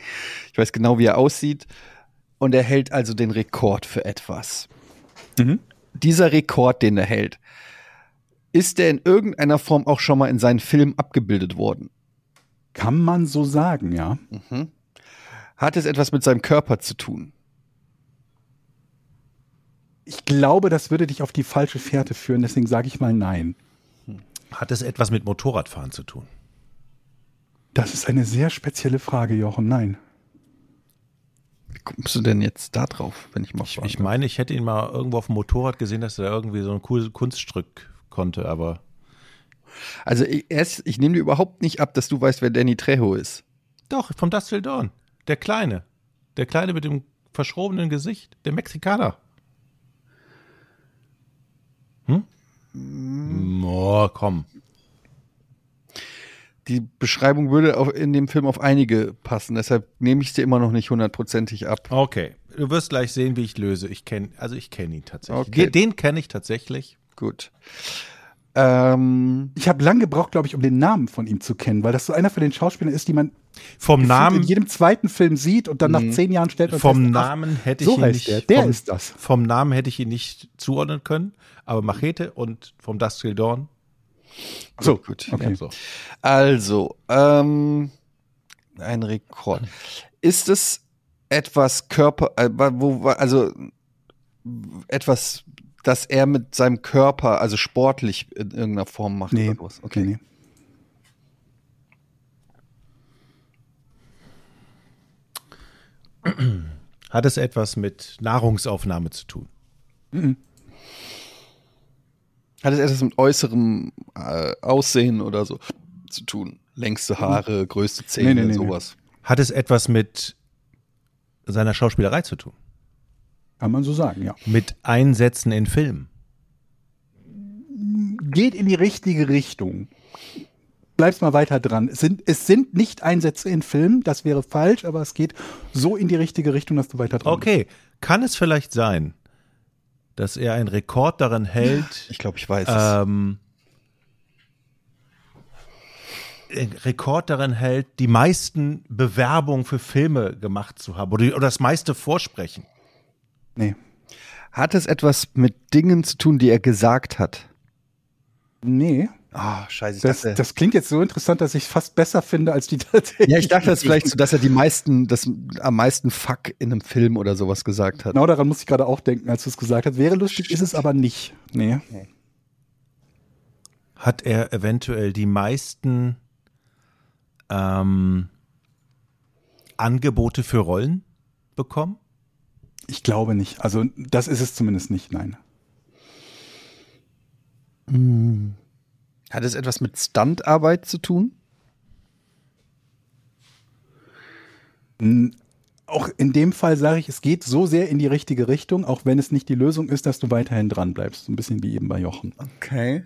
Ich weiß genau, wie er aussieht. Und er hält also den Rekord für etwas. Dieser Rekord, den er hält, ist der in irgendeiner Form auch schon mal in seinen Film abgebildet worden? Kann man so sagen, ja. Hat es etwas mit seinem Körper zu tun? Ich glaube, das würde dich auf die falsche Fährte führen, deswegen sage ich mal nein. Hat es etwas mit Motorradfahren zu tun? Das ist eine sehr spezielle Frage, Jochen. Nein. Wie kommst du denn jetzt da drauf, wenn ich mal Ich, ich meine, ich hätte ihn mal irgendwo auf dem Motorrad gesehen, dass er irgendwie so ein cooles Kunststück konnte, aber Also ich, erst, ich nehme dir überhaupt nicht ab, dass du weißt, wer Danny Trejo ist. doch, vom Dust Till Dawn. Der Kleine. Der Kleine mit dem verschrobenen Gesicht. Der Mexikaner. Hm? Oh, komm. Die Beschreibung würde auf, in dem Film auf einige passen, deshalb nehme ich es dir immer noch nicht hundertprozentig ab. Okay. Du wirst gleich sehen, wie ich löse. Ich kenne, also ich kenne ihn tatsächlich. Okay. Den, den kenne ich tatsächlich. Gut. Ähm, Ich habe lange gebraucht, glaube ich, um den Namen von ihm zu kennen, weil das so einer von den Schauspielern ist, die man Vom Namen, in jedem zweiten Film sieht und dann nach zehn Jahren stellt man vom fest, ach, Namen hätte ich so ihn heißt nicht. der. Der vom, ist das. Vom Namen hätte ich ihn nicht zuordnen können, aber Machete und vom Dust Till Dawn. So, gut. okay. Ja, so. Also, ähm, ein Rekord. Ist es etwas Körper, äh, wo, also etwas, das er mit seinem Körper, also sportlich in irgendeiner Form macht? Nee, oder sowas? okay, nee. Hat es etwas mit Nahrungsaufnahme zu tun? Hat es etwas mit äußerem äh, Aussehen oder so zu tun? Längste Haare, größte Zähne, Nee, nee, nee, sowas. Hat es etwas mit seiner Schauspielerei zu tun? Kann man so sagen, ja. Mit Einsätzen in Filmen? Geht in die richtige Richtung. Bleibst mal weiter dran. Es sind, es sind nicht Einsätze in Filmen, das wäre falsch, aber es geht so in die richtige Richtung, dass du weiter dran Okay, kann es vielleicht sein, dass er einen Rekord darin hält, Ich glaube, ich weiß es. ähm, Rekord darin hält, die meisten Bewerbungen für Filme gemacht zu haben oder, oder das meiste Vorsprechen? Nee. Hat es etwas mit Dingen zu tun, die er gesagt hat? Nee. Ah, scheiße. Ich Das, dachte, das klingt jetzt so interessant, dass ich es fast besser finde als die tatsächlich. ja, ich dachte das vielleicht so, dass er die meisten, das am meisten Fuck in einem Film oder sowas gesagt hat. Genau daran muss ich gerade auch denken, als du es gesagt hast. Wäre lustig, ist es aber nicht. Nee. Hat er eventuell die meisten ähm, Angebote für Rollen bekommen? Ich glaube nicht. Also, das ist es zumindest nicht, nein. Hat es etwas mit Stuntarbeit zu tun? Auch in dem Fall sage ich, es geht so sehr in die richtige Richtung, auch wenn es nicht die Lösung ist, dass du weiterhin dran bleibst. So ein bisschen wie eben bei Jochen. Okay.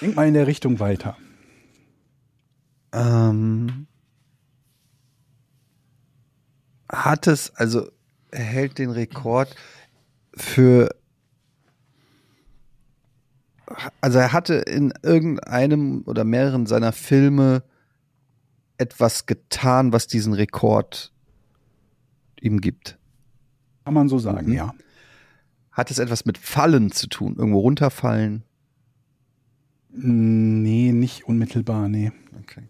Denk mal in der Richtung weiter. Ähm, hat es, also er hält den Rekord für, also er hatte in irgendeinem oder mehreren seiner Filme etwas getan, was diesen Rekord ihm gibt. Kann man so sagen, ja. Hat es etwas mit Fallen zu tun? Irgendwo runterfallen? Nee, nicht unmittelbar, nee. Okay.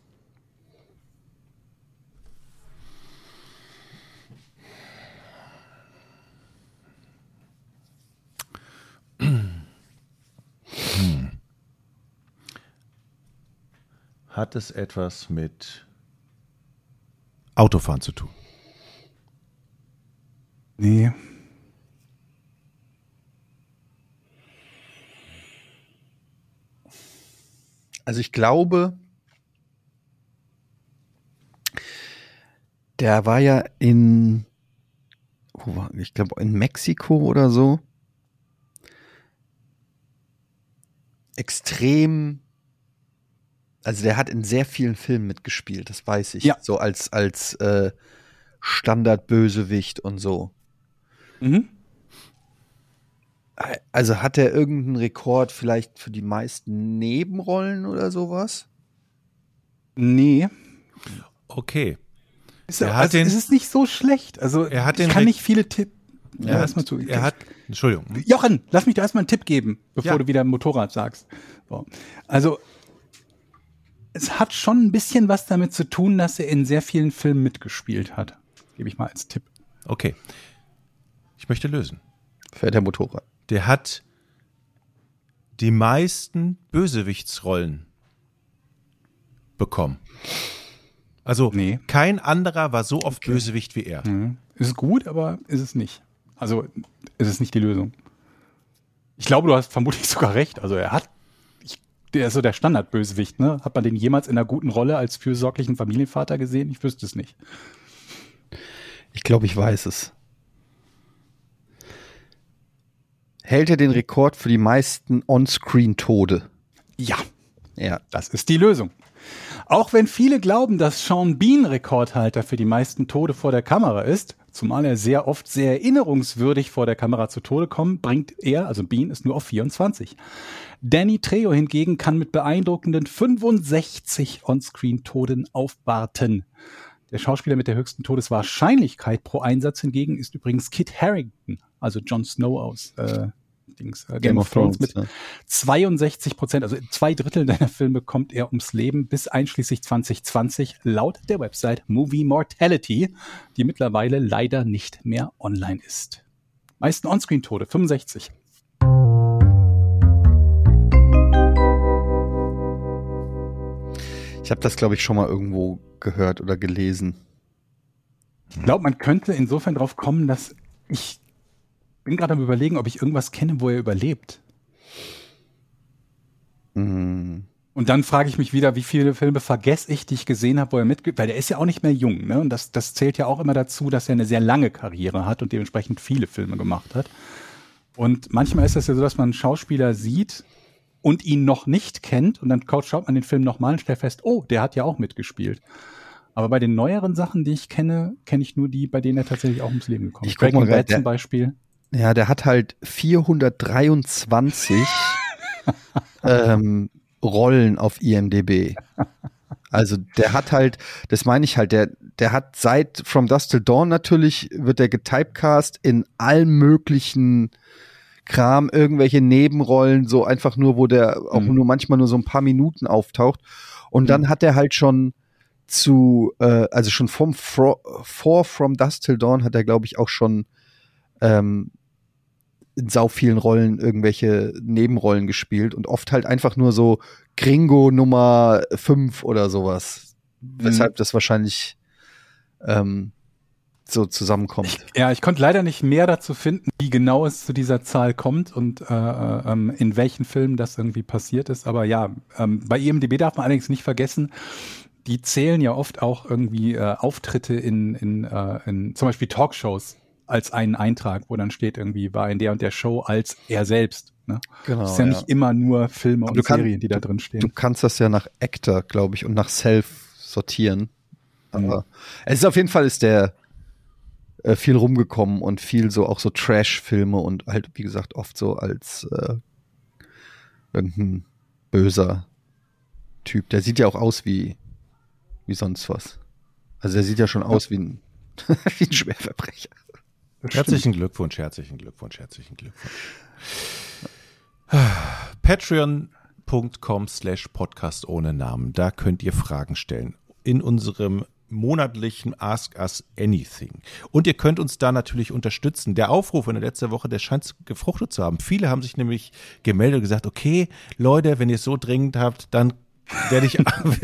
Hat es etwas mit Autofahren zu tun? Nee. Also ich glaube, der war ja in, wo war, ich glaube in Mexiko oder so. Extrem, also der hat in sehr vielen Filmen mitgespielt, das weiß ich. Ja. So als, als äh, Standardbösewicht und so. Mhm. Also hat er irgendeinen Rekord vielleicht für die meisten Nebenrollen oder sowas? Nee. Okay. Ist, Er hat also, den- es ist nicht so schlecht. Also Er hat ich den kann Re- nicht viele Tipps. Er hat, erstmal zu. er hat, Entschuldigung. Jochen, lass mich da erstmal einen Tipp geben, bevor Ja. du wieder Motorrad sagst. So. Also, es hat schon ein bisschen was damit zu tun, dass er in sehr vielen Filmen mitgespielt hat. Gebe ich mal als Tipp. Okay. Ich möchte lösen. Fährt der Motorrad. Der hat die meisten Bösewichtsrollen bekommen. Also Nee. kein anderer war so oft Bösewicht wie er. Mhm. Ist gut, aber ist es nicht. Also, ist es nicht die Lösung. Ich glaube, du hast vermutlich sogar recht. Also, er hat, der ist so der Standardbösewicht, ne? Hat man den jemals in einer guten Rolle als fürsorglichen Familienvater gesehen? Ich wüsste es nicht. Ich glaube, ich weiß es. Hält er den Rekord für die meisten On-Screen-Tode? Ja, Ja. Das ist die Lösung. Auch wenn viele glauben, dass Sean Bean Rekordhalter für die meisten Tode vor der Kamera ist, zumal er sehr oft sehr erinnerungswürdig vor der Kamera zu Tode kommt, bringt er, also Bean, es nur auf 24. Danny Trejo hingegen kann mit beeindruckenden 65 On-Screen-Toden aufwarten. Der Schauspieler mit der höchsten Todeswahrscheinlichkeit pro Einsatz hingegen ist übrigens Kit Harington, also Jon Snow aus äh, Dings, äh, Game, of Thrones, mit ja. 62 Prozent, also zwei Drittel seiner Filme kommt er ums Leben bis einschließlich 2020 laut der Website Movie Mortality, die mittlerweile leider nicht mehr online ist. Meisten Onscreen-Tode 65. Ich habe das, glaube ich, schon mal irgendwo gehört oder gelesen. Ich glaube, man könnte insofern drauf kommen, dass ich bin gerade am überlegen, ob ich irgendwas kenne, wo er überlebt. Hm. Und dann frage ich mich wieder, wie viele Filme vergesse ich, die ich gesehen habe, wo er mitge... Weil der ist ja auch nicht mehr jung, ne? Und das, das zählt ja auch immer dazu, dass er eine sehr lange Karriere hat und dementsprechend viele Filme gemacht hat. Und manchmal ist es ja so, dass man einen Schauspieler sieht und ihn noch nicht kennt und dann schaut man den Film nochmal und stellt fest, oh, der hat ja auch mitgespielt. Aber bei den neueren Sachen, die ich kenne, kenne ich nur die, bei denen er tatsächlich auch ums Leben gekommen ist. Grad, Bad zum Beispiel. Ja, der hat halt 423 ähm, Rollen auf IMDb. Also der hat halt, das meine ich halt, der, der hat seit From Dusk Till Dawn natürlich, wird der getypecast in allen möglichen Kram, irgendwelche Nebenrollen, so einfach nur, wo der auch Mhm. nur manchmal nur so ein paar Minuten auftaucht. Und dann hat er halt schon zu, äh, also schon vom Fro vor From Dusk Till Dawn hat er, glaube ich, auch schon ähm, in sau vielen Rollen irgendwelche Nebenrollen gespielt und oft halt einfach nur so Gringo Nummer 5 oder sowas. Weshalb das wahrscheinlich ähm, so zusammenkommt. Ja, ich konnte leider nicht mehr dazu finden, wie genau es zu dieser Zahl kommt und äh, äh, ähm, in welchen Filmen das irgendwie passiert ist. Aber ja, ähm, bei IMDb darf man allerdings nicht vergessen, die zählen ja oft auch irgendwie äh, Auftritte in, in, äh, in zum Beispiel Talkshows als einen Eintrag, wo dann steht irgendwie, war in der und der Show als er selbst. Ne? genau. das ist ja, nicht immer nur Filme Aber und kann- Serien, die da drin stehen. Du kannst das ja nach Actor, glaube ich, und nach Self sortieren. Aber es ist auf jeden Fall ist der äh, viel rumgekommen und viel so auch so Trash-Filme und halt, wie gesagt, oft so als äh, irgendein böser Typ. Der sieht ja auch aus wie, wie sonst was. Also der sieht ja schon aus wie ein, wie ein Schwerverbrecher. Herzlichen Glückwunsch, herzlichen Glückwunsch, herzlichen Glückwunsch. Patreon.com slash Podcast ohne Namen. Da könnt ihr Fragen stellen. In unserem monatlichen Ask Us Anything. Und ihr könnt uns da natürlich unterstützen. Der Aufruf in der letzten Woche, der scheint gefruchtet zu haben. Viele haben sich nämlich gemeldet und gesagt, okay, Leute, wenn ihr es so dringend habt, dann werde ich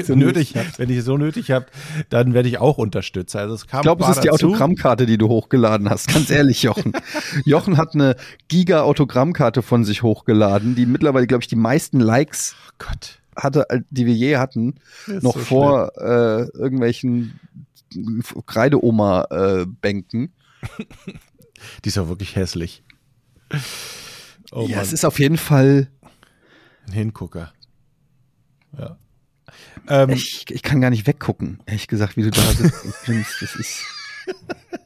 So nötig, wenn ich es so nötig habe, dann werde ich auch Unterstützer. Also es kam Ich glaube, es ist die dazu. Autogrammkarte, die du hochgeladen hast. Ganz ehrlich, Jochen. Jochen hat eine Giga-Autogrammkarte von sich hochgeladen, die mittlerweile, glaube ich, die meisten Likes Oh Gott. hatte, äh, die wir je hatten, noch so vor äh, irgendwelchen Kreideoma-Bänken. Die ist auch wirklich hässlich. Oh ja, Mann, es ist auf jeden Fall. ein Hingucker. Ja. Ähm, Ich, ich kann gar nicht weggucken, ehrlich gesagt, wie du da sitzt und grinst. Das ist.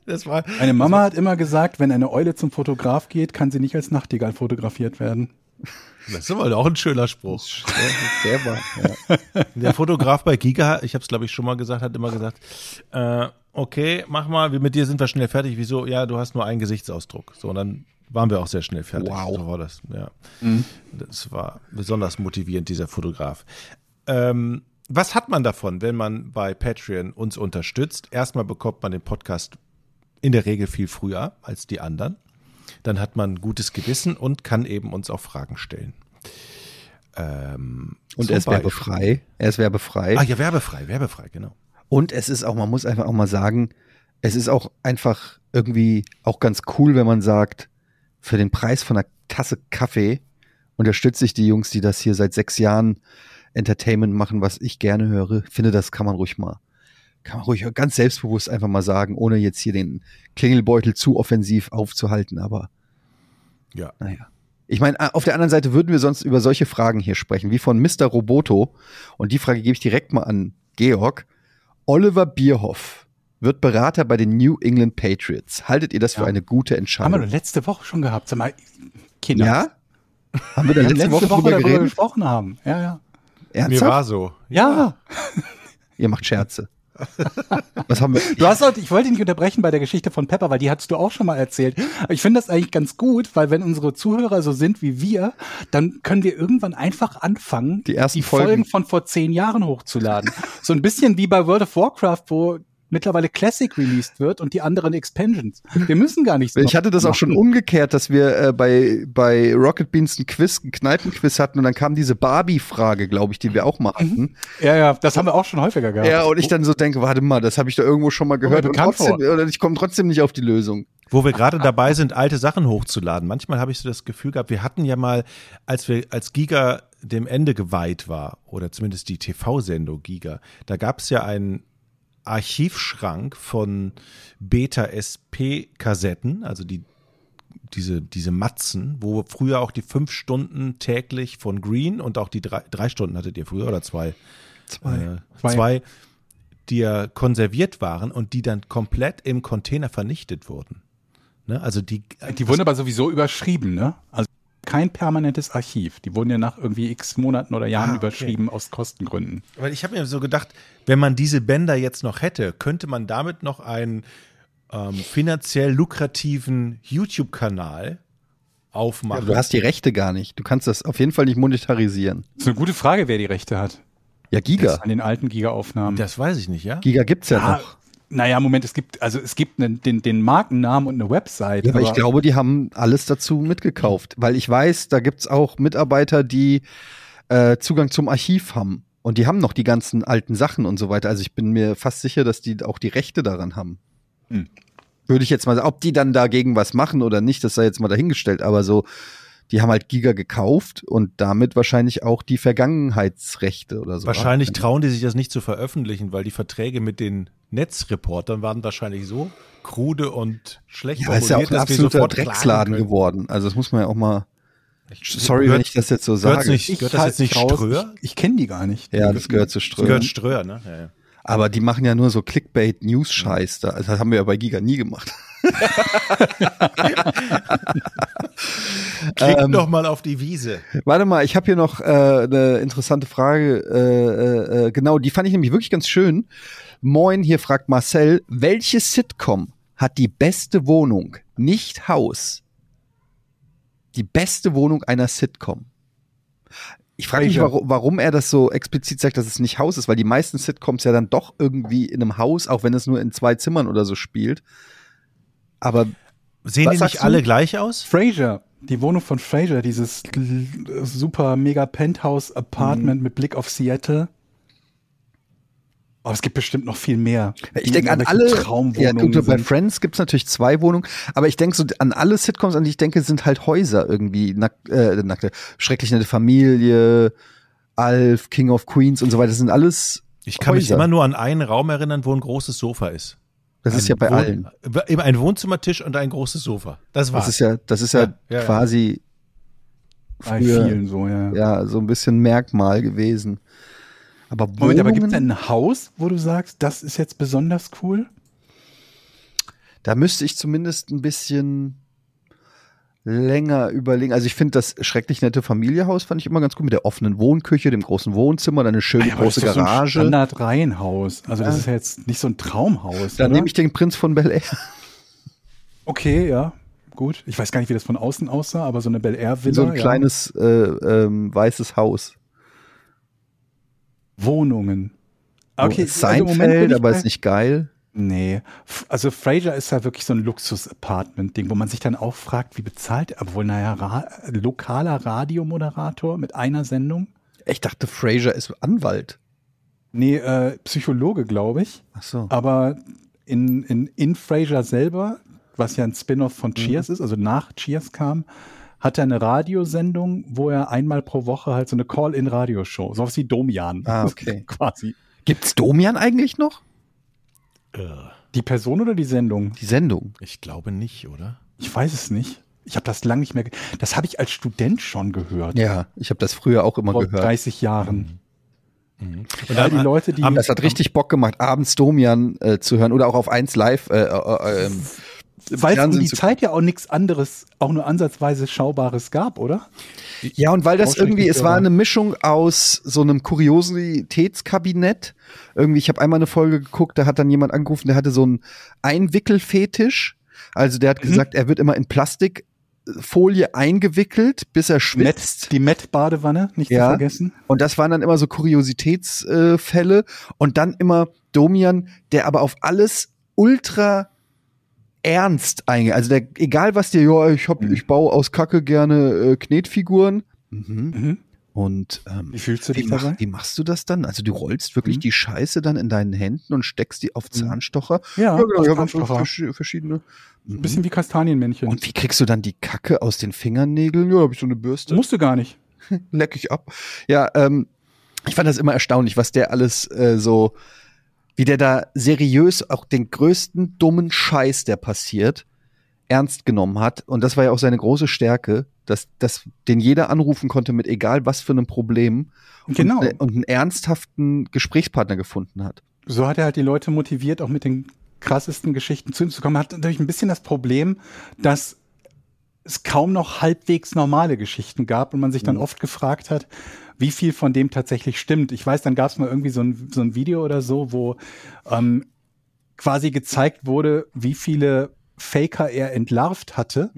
das war, Meine Mama hat immer gesagt, wenn eine Eule zum Fotograf geht, kann sie nicht als Nachtigall fotografiert werden. das ist aber auch ein schöner Spruch. Sehr wahr. Ja. Der Fotograf bei Giga, ich habe es glaube ich schon mal gesagt, hat immer gesagt, äh, okay, mach mal, wir- mit dir sind wir schnell fertig. Wieso? Ja, du hast nur einen Gesichtsausdruck. So, und dann waren wir auch sehr schnell fertig. Wow. So war das, ja. Mhm. Das war besonders motivierend, dieser Fotograf. Ähm, was hat man davon, wenn man bei Patreon uns unterstützt? Erstmal bekommt man den Podcast in der Regel viel früher als die anderen. Dann hat man gutes Gewissen und kann eben uns auch Fragen stellen. Ähm, Und er ist Beispiel- werbefrei. Er ist werbefrei. Ah ja, werbefrei, werbefrei, genau. Und es ist auch, man muss einfach auch mal sagen, es ist auch einfach irgendwie auch ganz cool, wenn man sagt, für den Preis von einer Tasse Kaffee unterstütze ich die Jungs, die das hier seit sechs Jahren Entertainment machen, was ich gerne höre. Ich finde, das kann man ruhig mal, kann man ruhig ganz selbstbewusst einfach mal sagen, ohne jetzt hier den Klingelbeutel zu offensiv aufzuhalten. Aber Ja. naja. Ich meine, auf der anderen Seite würden wir sonst über solche Fragen hier sprechen, wie von Mr. Roboto. Und die Frage gebe ich direkt mal an Georg. Oliver Bierhoff wird Berater bei den New England Patriots. Haltet ihr das für Ja. eine gute Haben wir Entscheidung? doch letzte Woche schon gehabt. Sag mal, Kinder. Ja? Haben wir da haben letzte, Woche drüber darüber geredet? gesprochen haben. Ja, ja. Mir Ernsthaft? war so. Ja. Ihr macht Scherze. Was haben wir? Du hast heute, ich wollte dich nicht unterbrechen bei der Geschichte von Pepper, weil die hattest du auch schon mal erzählt. Aber ich finde das eigentlich ganz gut, weil wenn unsere Zuhörer so sind wie wir, dann können wir irgendwann einfach anfangen, Die ersten Folgen. Folgen. von vor zehn Jahren hochzuladen. so ein bisschen wie bei World of Warcraft, wo mittlerweile Classic released wird und die anderen Expansions. Wir müssen gar nichts Ich hatte das auch machen. schon umgekehrt, dass wir äh, bei, bei Rocket Beans ein Quiz, ein Kneipenquiz hatten und dann kam diese Barbie-Frage, glaube ich, die wir auch mal hatten. Ja, ja, das haben wir auch schon häufiger gehabt. Ja, und ich dann so denke, warte mal, das habe ich da irgendwo schon mal gehört und trotzdem, oder ich komme trotzdem nicht auf die Lösung. Wo wir gerade dabei sind, alte Sachen hochzuladen. Manchmal habe ich so das Gefühl gehabt, wir hatten ja mal, als wir, als Giga dem Ende geweiht war, oder zumindest die TV-Sendung Giga, da gab es ja einen Archivschrank von Beta-SP-Kassetten, also die, diese, diese Matzen, wo früher auch die fünf Stunden täglich von Green und auch die drei, drei Stunden hattet ihr früher oder zwei? Zwei. Äh, Zwei. zwei, die ja konserviert waren und die dann komplett im Container vernichtet wurden. Ne? Also die, Die wurden aber sowieso überschrieben, ne? Also kein permanentes Archiv. Die wurden ja nach irgendwie x Monaten oder Jahren Ah, okay. überschrieben aus Kostengründen. Weil ich habe mir so gedacht, wenn man diese Bänder jetzt noch hätte, könnte man damit noch einen ähm, finanziell lukrativen YouTube-Kanal aufmachen. Aber du hast die Rechte gar nicht. Du kannst das auf jeden Fall nicht monetarisieren. Das ist eine gute Frage, wer die Rechte hat. Ja, Giga. An den alten Giga-Aufnahmen. das weiß ich nicht, ja? Giga gibt's ja Ah, noch. Naja, Moment, es gibt, also es gibt einen, den, den Markennamen und eine Website. Ja, aber ich glaube, die haben alles dazu mitgekauft. Weil ich weiß, da gibt's auch Mitarbeiter, die äh, Zugang zum Archiv haben. Und die haben noch die ganzen alten Sachen und so weiter. Also ich bin mir fast sicher, dass die auch die Rechte daran haben. Hm. Würde ich jetzt mal sagen, ob die dann dagegen was machen oder nicht, das sei jetzt mal dahingestellt. Aber so, die haben halt Giga gekauft und damit wahrscheinlich auch die Vergangenheitsrechte oder so. Wahrscheinlich trauen die sich das nicht zu veröffentlichen, weil die Verträge mit den Netzreportern waren wahrscheinlich so krude und schlecht Ja, ist ja auch ein absoluter Drecksladen geworden. Also das muss man ja auch mal. Sorry, Gehört- wenn ich das jetzt so sage. nicht- ich gehört das halte jetzt nicht raus, Ströer? Ich, ich kenne die gar nicht. Ja, das gehört zu Das Strömen. gehört Ströer, ne? Ja, ja. Aber die machen ja nur so Clickbait-News-Scheiß da. Also das haben wir ja bei Giga nie gemacht. Klick Ähm, doch mal auf die Wiese. Warte mal, ich habe hier noch äh, eine interessante Frage. Äh, äh, äh, genau, die fand ich nämlich wirklich ganz schön. Moin, hier fragt Marcel, welche Sitcom hat die beste Wohnung, nicht Haus? Die beste Wohnung einer Sitcom. Ich frage mich, warum, warum er das so explizit sagt, dass es nicht Haus ist, weil die meisten Sitcoms ja dann doch irgendwie in einem Haus, auch wenn es nur in zwei Zimmern oder so spielt. Aber Sehen die nicht du? alle gleich aus? Frasier, die Wohnung von Frasier, dieses super mega Penthouse Apartment mit Blick auf Seattle. Aber es gibt bestimmt noch viel mehr. Ich denke an alle. Traumwohnungen Ja, gut, bei sind. Friends gibt's natürlich zwei Wohnungen, aber ich denke so an alle Sitcoms, an die ich denke, sind halt Häuser irgendwie. Nack, äh, nackte, schrecklich nette Familie, Alf, King of Queens und so weiter. Das sind alles. Ich kann mich Häuser. immer nur an einen Raum erinnern, wo ein großes Sofa ist. Das ist Ein ja bei Wohn- allen. Immer ein Wohnzimmertisch und ein großes Sofa. Das war's. Das ist ja, das ist ja, Ja, ja, ja. quasi Bei vielen so, ja. ja so ein bisschen Merkmal gewesen. Aber Moment, aber gibt es ein Haus, wo du sagst, das ist jetzt besonders cool? da müsste ich zumindest ein bisschen länger überlegen. Also ich finde das schrecklich nette Familienhaus fand ich immer ganz gut mit der offenen Wohnküche, dem großen Wohnzimmer, dann eine schöne Ja, aber das große ist doch So ein Garage. Standard-Reihenhaus. Also das Ja. ist ja jetzt nicht so ein Traumhaus. dann nehme ich den Prinz von Bel Air. Okay, ja, gut. Ich weiß gar nicht, wie das von außen aussah, aber so eine Bel Air Villa. so ein ja. kleines äh, ähm, weißes Haus. Wohnungen. Okay, Oh, also Seinfeld, aber ist nicht geil. Nee, also Fraser ist ja wirklich so ein Luxus-Apartment-Ding, wo man sich dann auch fragt, wie bezahlt er? Obwohl, naja, Ra lokaler Radiomoderator mit einer Sendung? Ich dachte, Fraser ist Anwalt. Nee, äh, Psychologe, glaube ich. Ach so. Aber in, in, in Frasier selber, was ja ein Spin-off von Cheers Mhm. ist, also nach Cheers kam, hat er eine Radiosendung, wo er einmal pro Woche halt so eine Call-in-Radioshow, sowas wie Domian. Ah, okay. Quasi. Gibt's Domian eigentlich noch? Äh, Die Person oder die Sendung? Die Sendung. ich glaube nicht, oder? Ich weiß es nicht. Ich habe das lange nicht mehr. ge- Das habe ich als Student schon gehört. Ja, ich habe das früher auch immer vor gehört. 30 Jahren. Und All die Leute, die. Das hat richtig Bock gemacht, abends Domian äh, zu hören oder auch auf 1 Live. Äh, äh, ähm, im Weil es um die Zeit ja auch nichts anderes, auch nur ansatzweise Schaubares gab, oder? Ja, und weil das irgendwie, es war eine Mischung aus so einem Kuriositätskabinett. Irgendwie, ich habe einmal eine Folge geguckt, da hat dann jemand angerufen, der hatte so einen Einwickelfetisch. Also der hat Mhm. gesagt, er wird immer in Plastikfolie eingewickelt, bis er schwitzt. Met, die Met-Badewanne, nicht Ja. zu vergessen. Und das waren dann immer so Kuriositätsfälle. Äh, und dann immer Domian, der aber auf alles ultra ernst eingeht. Also der, egal was dir, ja, ich hab, Mhm. ich baue aus Kacke gerne äh, Knetfiguren. Mhm. Mhm. Und ähm, Wie fühlst du wie, dich mach, dabei? wie machst du das dann? Also du rollst wirklich Mhm. die Scheiße dann in deinen Händen und steckst die auf Mhm. Zahnstocher? Ja, ich hab Zahnstocher. vers- verschiedene. Ein bisschen wie Kastanienmännchen. Und wie kriegst du dann die Kacke aus den Fingernägeln? Ja, habe ich so eine Bürste. Musst du gar nicht. leck ich ab. Ja, ähm, ich fand das immer erstaunlich, was der alles äh, so, wie der da seriös auch den größten dummen Scheiß, der passiert, ernst genommen hat. Und das war ja auch seine große Stärke, dass, dass den jeder anrufen konnte mit egal was für einem Problem Genau. und, äh, und einen ernsthaften Gesprächspartner gefunden hat. So hat er halt die Leute motiviert, auch mit den krassesten Geschichten zu ihm zu kommen. Hat natürlich ein bisschen das Problem, dass es kaum noch halbwegs normale Geschichten gab und man sich dann Mhm. oft gefragt hat, wie viel von dem tatsächlich stimmt. Ich weiß, dann gab es mal irgendwie so ein, so ein Video oder so, wo ähm, quasi gezeigt wurde, wie viele Faker er entlarvt hatte.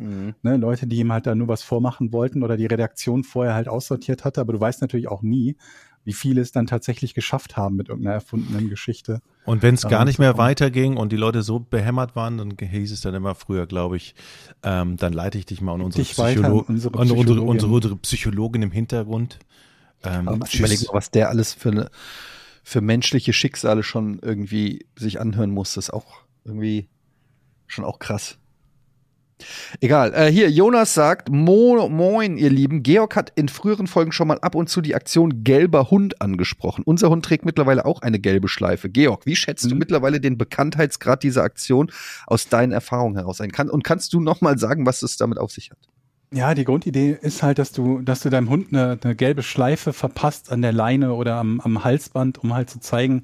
Ne, Leute, die ihm halt da nur was vormachen wollten oder die Redaktion vorher halt aussortiert hatte. Aber du weißt natürlich auch nie, wie viele es dann tatsächlich geschafft haben mit irgendeiner erfundenen Geschichte. Und wenn es gar nicht mehr weiterging und die Leute so behämmert waren, dann hieß es dann immer früher, glaube ich, ähm, dann leite ich dich mal an unsere, an Psycholo an unsere, Psychologin. unsere, unsere Psychologin im Hintergrund. Ähm, Aber überleg mal, was der alles für, eine, für menschliche Schicksale schon irgendwie sich anhören muss. Das ist auch irgendwie schon auch krass. Egal. Äh, hier, Jonas sagt, Mo moin, ihr Lieben. Georg hat in früheren Folgen schon mal ab und zu die Aktion gelber Hund angesprochen. Unser Hund trägt mittlerweile auch eine gelbe Schleife. Georg, wie schätzt du Mhm. mittlerweile den Bekanntheitsgrad dieser Aktion aus deinen Erfahrungen heraus ein? Kann, und kannst du noch mal sagen, was es damit auf sich hat? Ja, die Grundidee ist halt, dass du, dass du deinem Hund eine, eine gelbe Schleife verpasst an der Leine oder am, am Halsband, um halt zu zeigen,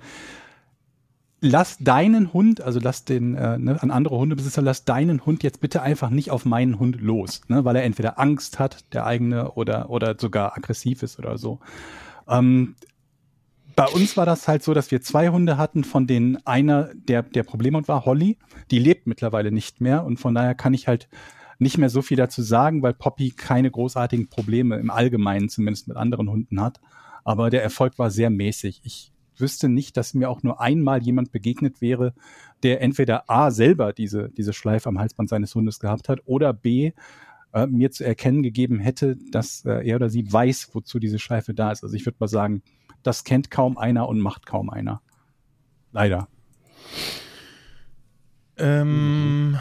lass deinen Hund, also lass den äh, ne, an andere Hundebesitzer, lass deinen Hund jetzt bitte einfach nicht auf meinen Hund los, ne, weil er entweder Angst hat, der eigene, oder oder sogar aggressiv ist oder so. Ähm, bei uns war das halt so, dass wir zwei Hunde hatten, von denen einer der der Problemhund war, Holly. Die lebt mittlerweile nicht mehr und von daher kann ich halt nicht mehr so viel dazu sagen, weil Poppy keine großartigen Probleme im Allgemeinen zumindest mit anderen Hunden hat. Aber der Erfolg war sehr mäßig. Ich wüsste nicht, dass mir auch nur einmal jemand begegnet wäre, der entweder A selber diese, diese Schleife am Halsband seines Hundes gehabt hat oder B äh, mir zu erkennen gegeben hätte, dass äh, er oder sie weiß, wozu diese Schleife da ist. Also ich würde mal sagen, das kennt kaum einer und macht kaum einer. Leider. Ähm,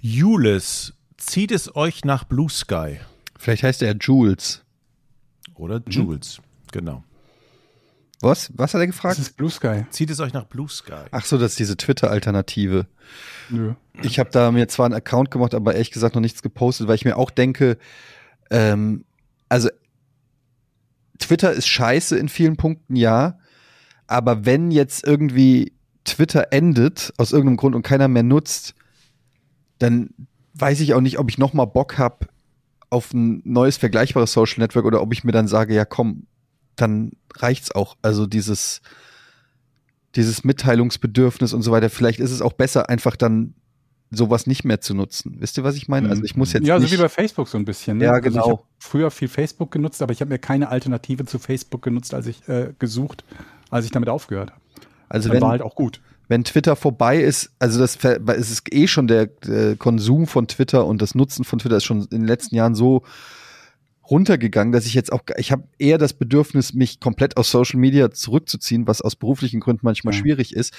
Jules, zieht es euch nach Blue Sky? Vielleicht heißt er Jules. Oder Jules, genau. Was? Was hat er Das gefragt? ist Blue Sky. Zieht es euch nach Blue Sky? Ach so, das ist diese Twitter-Alternative. Nö. Ich habe da mir zwar einen Account gemacht, aber ehrlich gesagt noch nichts gepostet, weil ich mir auch denke, ähm, also Twitter ist scheiße in vielen Punkten, ja. Aber wenn jetzt irgendwie Twitter endet, aus irgendeinem Grund und keiner mehr nutzt, dann weiß ich auch nicht, ob ich noch mal Bock habe auf ein neues vergleichbares Social Network oder ob ich mir dann sage, ja komm, dann reicht's auch. Also dieses, dieses Mitteilungsbedürfnis und so weiter. Vielleicht ist es auch besser, einfach dann sowas nicht mehr zu nutzen. Wisst ihr, was ich meine? Also ich muss jetzt Ja, so nicht wie bei Facebook so ein bisschen. Ne? Ja, Also ich genau. früher viel Facebook genutzt, aber ich habe mir keine Alternative zu Facebook genutzt, als ich äh, gesucht, als ich damit aufgehört habe. also wenn, war halt auch gut. Wenn Twitter vorbei ist, also das es ist eh schon der, der Konsum von Twitter und das Nutzen von Twitter ist schon in den letzten Jahren so runtergegangen, dass ich jetzt auch, ich habe eher das Bedürfnis, mich komplett aus Social Media zurückzuziehen, was aus beruflichen Gründen manchmal Ja. schwierig ist,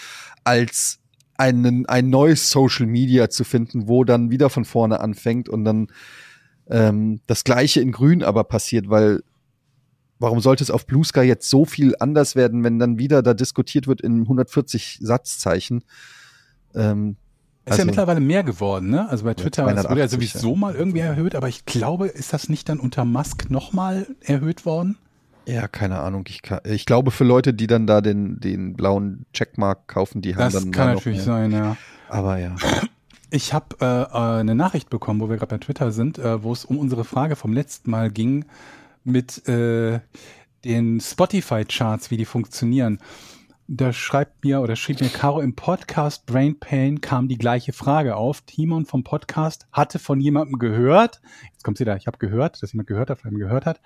als einen, ein neues Social Media zu finden, wo dann wieder von vorne anfängt und dann ähm, das Gleiche in Grün aber passiert, weil warum sollte es auf Blue Sky jetzt so viel anders werden, wenn dann wieder da diskutiert wird in 140 Satzzeichen? Ähm, Ist Also- ja mittlerweile mehr geworden, ne? Also bei Twitter das wurde ja 280, sowieso mal irgendwie erhöht, aber ich glaube, ist das nicht dann unter Musk nochmal erhöht worden? ja, keine Ahnung. Ich, kann, ich glaube, für Leute, die dann da den, den blauen Checkmark kaufen, die haben Das dann kann da natürlich sein, ja. Aber ja. Ich habe äh, äh, eine Nachricht bekommen, wo wir gerade bei Twitter sind, äh, wo es um unsere Frage vom letzten Mal ging mit äh, den Spotify-Charts, wie die funktionieren. Da schreibt mir oder schrieb mir Caro im Podcast Brain Pain kam die gleiche Frage auf. Timon vom Podcast hatte von jemandem gehört, jetzt kommt sie da, ich habe gehört, dass jemand gehört hat, von gehört hat,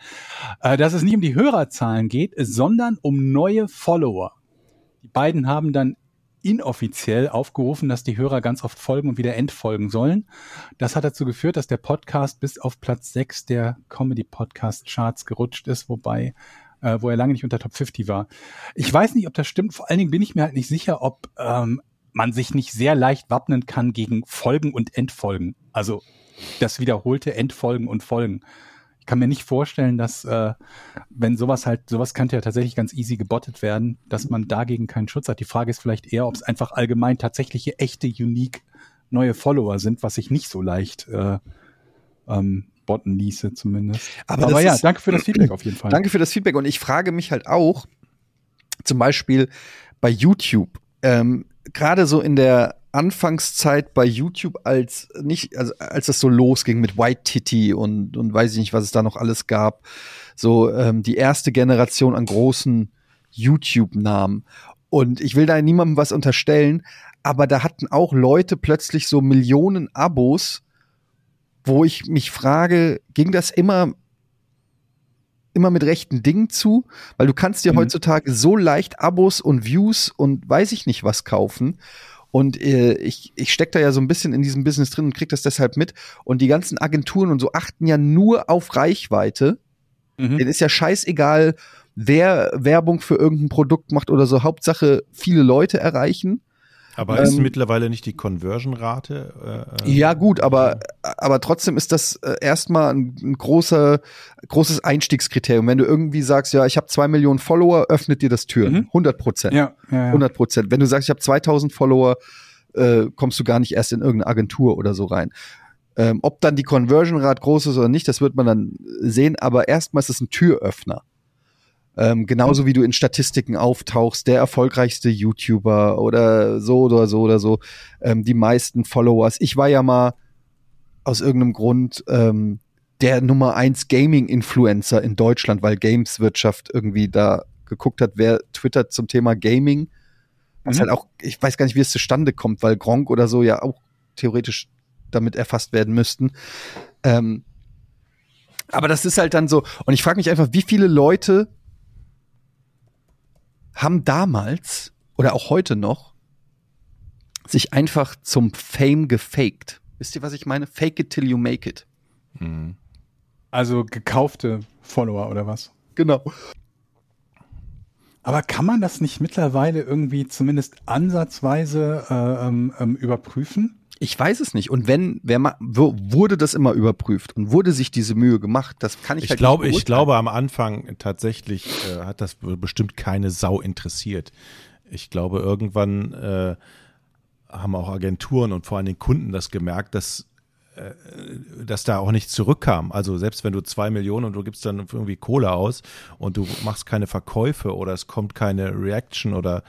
äh, dass es nicht um die Hörerzahlen geht, sondern um neue Follower. Die beiden haben dann inoffiziell aufgerufen, dass die Hörer ganz oft folgen und wieder entfolgen sollen. Das hat dazu geführt, dass der Podcast bis auf Platz 6 der Comedy-Podcast-Charts gerutscht ist, wobei, äh, wo er lange nicht unter Top 50 war. Ich weiß nicht, ob das stimmt. Vor allen Dingen bin ich mir halt nicht sicher, ob ähm, man sich nicht sehr leicht wappnen kann gegen Folgen und Entfolgen. Also das wiederholte Entfolgen und Folgen. Ich kann mir nicht vorstellen, dass äh, wenn sowas halt, sowas könnte ja tatsächlich ganz easy gebottet werden, dass man dagegen keinen Schutz hat. Die Frage ist vielleicht eher, ob es einfach allgemein tatsächliche, echte, unique neue Follower sind, was sich nicht so leicht äh, ähm, botten ließe zumindest. Aber Aber, ja, ist- danke für das Feedback auf jeden Fall. Danke für das Feedback. Und ich frage mich halt auch, zum Beispiel bei YouTube, ähm, gerade so in der Anfangszeit bei YouTube, als nicht, also als das so losging mit White Titty und, und weiß ich nicht, was es da noch alles gab, so ähm, die erste Generation an großen YouTube-Namen. Und ich will da niemandem was unterstellen, aber da hatten auch Leute plötzlich so Millionen Abos, wo ich mich frage, ging das immer immer mit rechten Dingen zu, weil du kannst dir Mhm. heutzutage so leicht Abos und Views und weiß ich nicht was kaufen. Und äh, ich, ich steck da ja so ein bisschen in diesem Business drin und krieg das deshalb mit. Und die ganzen Agenturen und so achten ja nur auf Reichweite. Mhm. Denen ist ja scheißegal, wer Werbung für irgendein Produkt macht oder so. Hauptsache viele Leute erreichen. Aber ist Ähm, mittlerweile nicht die Conversion-Rate? Äh, äh, Ja, gut, aber, aber trotzdem ist das äh, erstmal ein, ein großer, großes Einstiegskriterium. Wenn du irgendwie sagst, ja, ich habe zwei Millionen Follower, öffnet dir das Türen. Mhm. 100 Prozent. Ja, ja, ja. 100 Prozent. Wenn du sagst, ich habe 2000 Follower, äh, kommst du gar nicht erst in irgendeine Agentur oder so rein. Ähm, ob dann die Conversion Rate groß ist oder nicht, das wird man dann sehen, aber erstmal ist es ein Türöffner. Ähm, genauso wie du in Statistiken auftauchst, der erfolgreichste YouTuber oder so oder so oder so, ähm, die meisten Followers. Ich war ja mal aus irgendeinem Grund ähm, der Nummer eins Gaming-Influencer in Deutschland, weil Gameswirtschaft irgendwie da geguckt hat, wer twittert zum Thema Gaming. Was Mhm. halt auch, ich weiß gar nicht, wie es zustande kommt, weil Gronk oder so ja auch theoretisch damit erfasst werden müssten. Ähm, aber das ist halt dann so, und ich frage mich einfach, wie viele Leute haben damals oder auch heute noch sich einfach zum Fame gefaked. Wisst ihr, was ich meine? Fake it till you make it. Mhm. Also gekaufte Follower oder was? Genau. Aber kann man das nicht mittlerweile irgendwie zumindest ansatzweise äh, ähm, ähm, überprüfen? Ich weiß es nicht. Und wenn, wer ma, wurde das immer überprüft und wurde sich diese Mühe gemacht? Das kann ich, Ich halt glaube, nicht ich glaube am Anfang tatsächlich äh, hat das bestimmt keine Sau interessiert. Ich glaube, irgendwann äh, haben auch Agenturen und vor allem den Kunden das gemerkt, dass äh, dass da auch nichts zurückkam. Also selbst wenn du zwei Millionen und du gibst dann irgendwie Kohle aus und du machst keine Verkäufe oder es kommt keine Reaction oder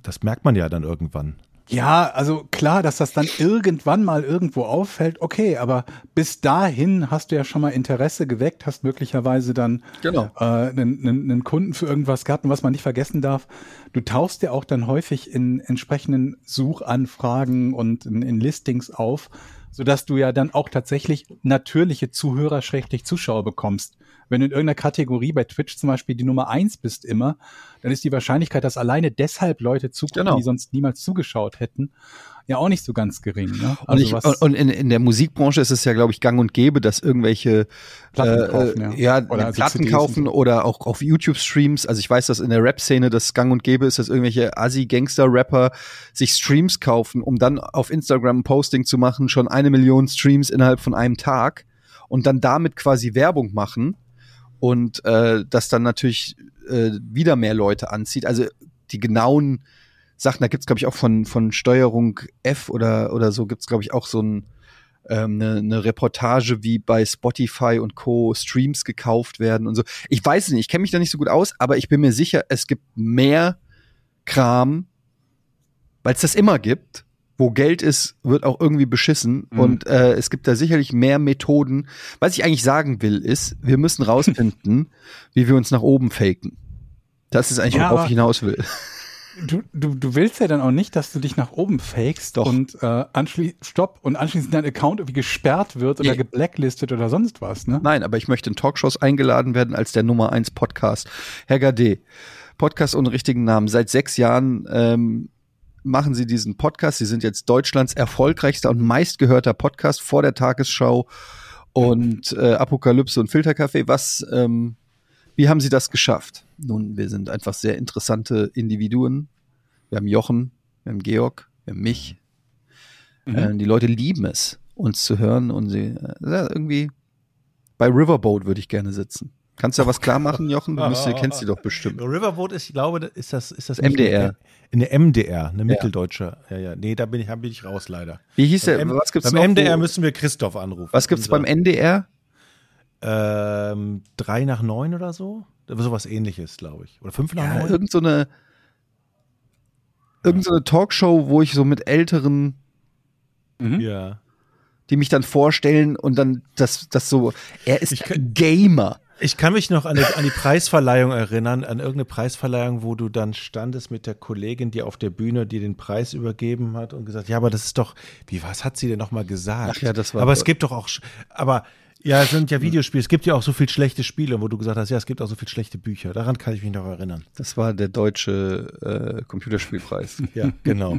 das merkt man ja dann irgendwann. Ja, also klar, dass das dann irgendwann mal irgendwo auffällt, okay, aber bis dahin hast du ja schon mal Interesse geweckt, hast möglicherweise dann Genau. äh, einen, einen, einen Kunden für irgendwas gehabt und was man nicht vergessen darf, du tauchst ja auch dann häufig in entsprechenden Suchanfragen und in, in Listings auf, sodass du ja dann auch tatsächlich natürliche Zuhörer, Schrägstrich Zuschauer bekommst. Wenn du in irgendeiner Kategorie bei Twitch zum Beispiel die Nummer eins bist immer, dann ist die Wahrscheinlichkeit, dass alleine deshalb Leute zugucken, Genau. die sonst niemals zugeschaut hätten, ja auch nicht so ganz gering. Ne? Und, ich, und und in, in der Musikbranche ist es ja, glaube ich, gang und gäbe, dass irgendwelche Platten äh, kaufen, ja. ja, Oder also Platten CDs kaufen oder auch auf YouTube-Streams. Also ich weiß, dass in der Rap-Szene das gang und gäbe ist, dass irgendwelche Assi-Gangster-Rapper sich Streams kaufen, um dann auf Instagram ein Posting zu machen, schon eine Million Streams innerhalb von einem Tag und dann damit quasi Werbung machen und äh, das dann natürlich äh, wieder mehr Leute anzieht. Also die genauen Sachen, da gibt's glaub ich, auch von, von Steuerung F oder, oder so, gibt's glaub ich, auch so ein, ähm, eine, eine Reportage, wie bei Spotify und Co. Streams gekauft werden und so. Ich weiß es nicht, ich kenne mich da nicht so gut aus, aber ich bin mir sicher, es gibt mehr Kram, weil es das immer gibt. Wo Geld ist, wird auch irgendwie beschissen. Mhm. Und äh, es gibt da sicherlich mehr Methoden. Was ich eigentlich sagen will, ist, wir müssen rausfinden, wie wir uns nach oben faken. Das ist eigentlich, Ja, worauf ich hinaus will. Du, du, du willst ja dann auch nicht, dass du dich nach oben fakest Doch. und äh, anschließend stopp und anschließend dein Account irgendwie gesperrt wird oder Ja. geblacklistet oder sonst was, ne? Nein, aber ich möchte in Talkshows eingeladen werden als der Nummer eins Podcast. Herr Gade, Podcast ohne richtigen Namen. Seit sechs Jahren ähm, machen Sie diesen Podcast. Sie sind jetzt Deutschlands erfolgreichster und meistgehörter Podcast vor der Tagesschau und äh, Apokalypse und Filterkaffee. Was, ähm, wie haben Sie das geschafft? Nun, wir sind einfach sehr interessante Individuen. Wir haben Jochen, wir haben Georg, wir haben mich. Mhm. Äh, die Leute lieben es, uns zu hören und sie äh, irgendwie bei Riverboat würde ich gerne sitzen. Kannst du da was klar machen, Jochen? Du müsst, kennst die doch bestimmt. Riverboat ist, ich glaube, ist das, ist das MDR. Eine, eine MDR, eine mitteldeutsche. Ja, ja. Nee, da bin ich, da bin ich raus leider. Wie hieß der? Beim, M- was gibt's beim noch, MDR wo, müssen wir Christoph anrufen. was gibt's beim NDR? Ähm, drei nach neun oder so? Sowas ähnliches, glaube ich. Oder fünf nach Ja, neun? irgend so eine irgend so eine Talkshow, wo ich so mit Älteren, Mhm. ja. die mich dann vorstellen und dann das, das so, er ist Ich Gamer. Ich kann mich noch an die, an die Preisverleihung erinnern, an irgendeine Preisverleihung, wo du dann standest mit der Kollegin, die auf der Bühne dir den Preis übergeben hat und gesagt, ja, aber das ist doch, wie, was hat sie denn nochmal gesagt? Ach ja, das war- Aber es gibt doch auch, aber ja, es sind ja Videospiele, es gibt ja auch so viel schlechte Spiele, wo du gesagt hast, ja, es gibt auch so viel schlechte Bücher. Daran kann ich mich noch erinnern. Das war der deutsche äh, Computerspielpreis. Ja, genau.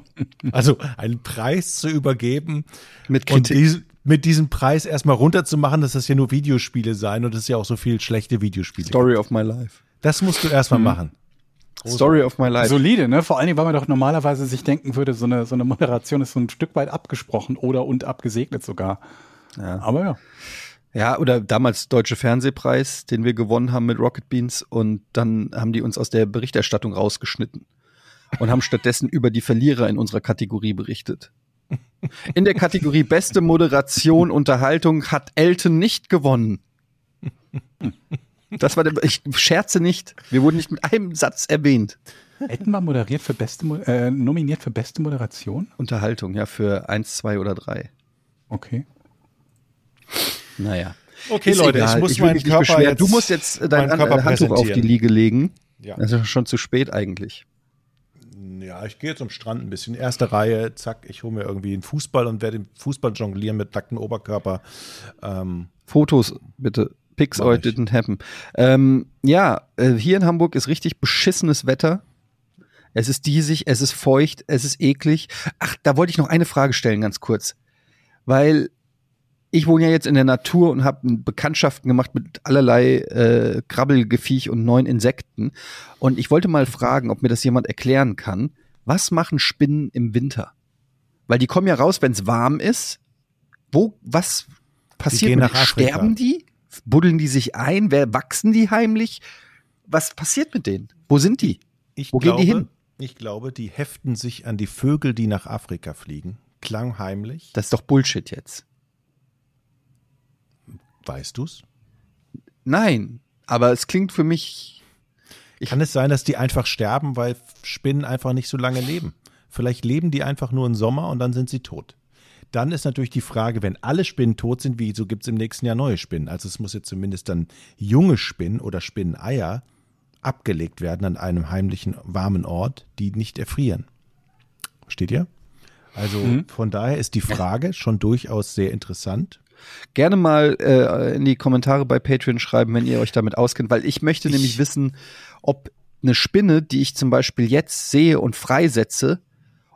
Also einen Preis zu übergeben Mit und Kritik. dies, mit diesem Preis erstmal runterzumachen, dass das ja nur Videospiele seien und es ist ja auch so viel schlechte Videospiele. Story of my life. Das musst du erstmal machen. Story of my life. Solide, ne? Vor allen Dingen, weil man doch normalerweise sich denken würde, so eine, so eine Moderation ist so ein Stück weit abgesprochen oder und abgesegnet sogar. Ja. Aber ja. Ja, oder damals Deutsche Fernsehpreis, den wir gewonnen haben mit Rocket Beans und dann haben die uns aus der Berichterstattung rausgeschnitten und haben stattdessen über die Verlierer in unserer Kategorie berichtet. In der Kategorie beste Moderation Unterhaltung hat Elton nicht gewonnen. Das war der, ich scherze nicht. Wir wurden nicht mit einem Satz erwähnt. Hätten wir moderiert für beste, äh, nominiert für beste Moderation? Unterhaltung, ja, für eins, zwei oder drei. Okay. Naja. Okay, Ist Leute, egal. ich muss will meinen Körper beschweren. jetzt, Du musst jetzt dein meinen Körper An- Handtuch auf die. Liege legen. Ja. Das ist schon zu spät eigentlich. Ja, ich gehe jetzt am Strand ein bisschen. Erste Reihe, zack, ich hole mir irgendwie einen Fußball und werde im Fußball jonglieren mit nacktem Oberkörper. Ähm, Fotos bitte. Pics or it didn't happen. Ähm, ja, äh, hier in Hamburg ist richtig beschissenes Wetter. Es ist diesig, es ist feucht, es ist eklig. Ach, da wollte ich noch eine Frage stellen, ganz kurz. Weil ich wohne ja jetzt in der Natur und habe Bekanntschaften gemacht mit allerlei äh, Krabbelgeviech und neuen Insekten. Und ich wollte mal fragen, ob mir das jemand erklären kann. Was machen Spinnen im Winter? Weil die kommen ja raus, wenn es warm ist. Wo, was passiert gehen mit. Sterben die? Buddeln die sich ein? Wer wachsen die heimlich? Was passiert mit denen? Wo sind die? Ich Wo gehen glaube, die hin? Ich glaube, die heften sich an die Vögel, die nach Afrika fliegen. Klangheimlich. Das ist doch Bullshit jetzt. Weißt du's? Nein, aber es klingt für mich. Ich- Kann es sein, dass die einfach sterben, weil Spinnen einfach nicht so lange leben? Vielleicht leben die einfach nur im Sommer und dann sind sie tot. Dann ist natürlich die Frage, wenn alle Spinnen tot sind, wieso gibt es im nächsten Jahr neue Spinnen? Also es muss jetzt zumindest dann junge Spinnen oder Spinneneier abgelegt werden an einem heimlichen, warmen Ort, die nicht erfrieren. Versteht ihr? Also von daher ist die Frage schon durchaus sehr interessant. Gerne mal äh, in die Kommentare bei Patreon schreiben, wenn ihr euch damit auskennt, weil ich möchte nämlich wissen, ob eine Spinne, die ich zum Beispiel jetzt sehe und freisetze,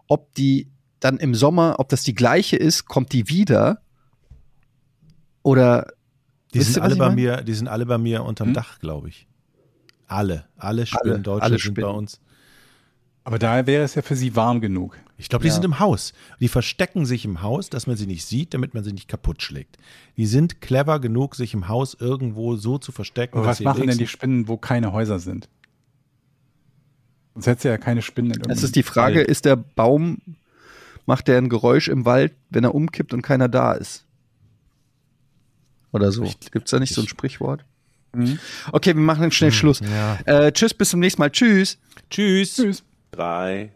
ob die dann im Sommer, ob das die gleiche ist, kommt die wieder oder Die sind ihr, alle ich bei meine? mir, die sind alle bei mir unterm Dach, glaube ich. Alle, alle Spinnen, Deutsche alle sind bei Spinnen. uns. Aber da wäre es ja für sie warm genug. Ich glaube, die Ja. sind im Haus. Die verstecken sich im Haus, dass man sie nicht sieht, damit man sie nicht kaputt schlägt. Die sind clever genug, sich im Haus irgendwo so zu verstecken. Aber dass was sie machen denn die Spinnen, wo keine Häuser sind? Sonst hättest du ja keine Spinnen in es ist die Frage, Wald. ist der Baum, macht der ein Geräusch im Wald, wenn er umkippt und keiner da ist? Oder so. Gibt's da nicht so ein Sprichwort? Mhm. Okay, wir machen schnell Schluss. ja. Äh, tschüss, bis zum nächsten Mal. Tschüss. Tschüss. Tschüss. Drei,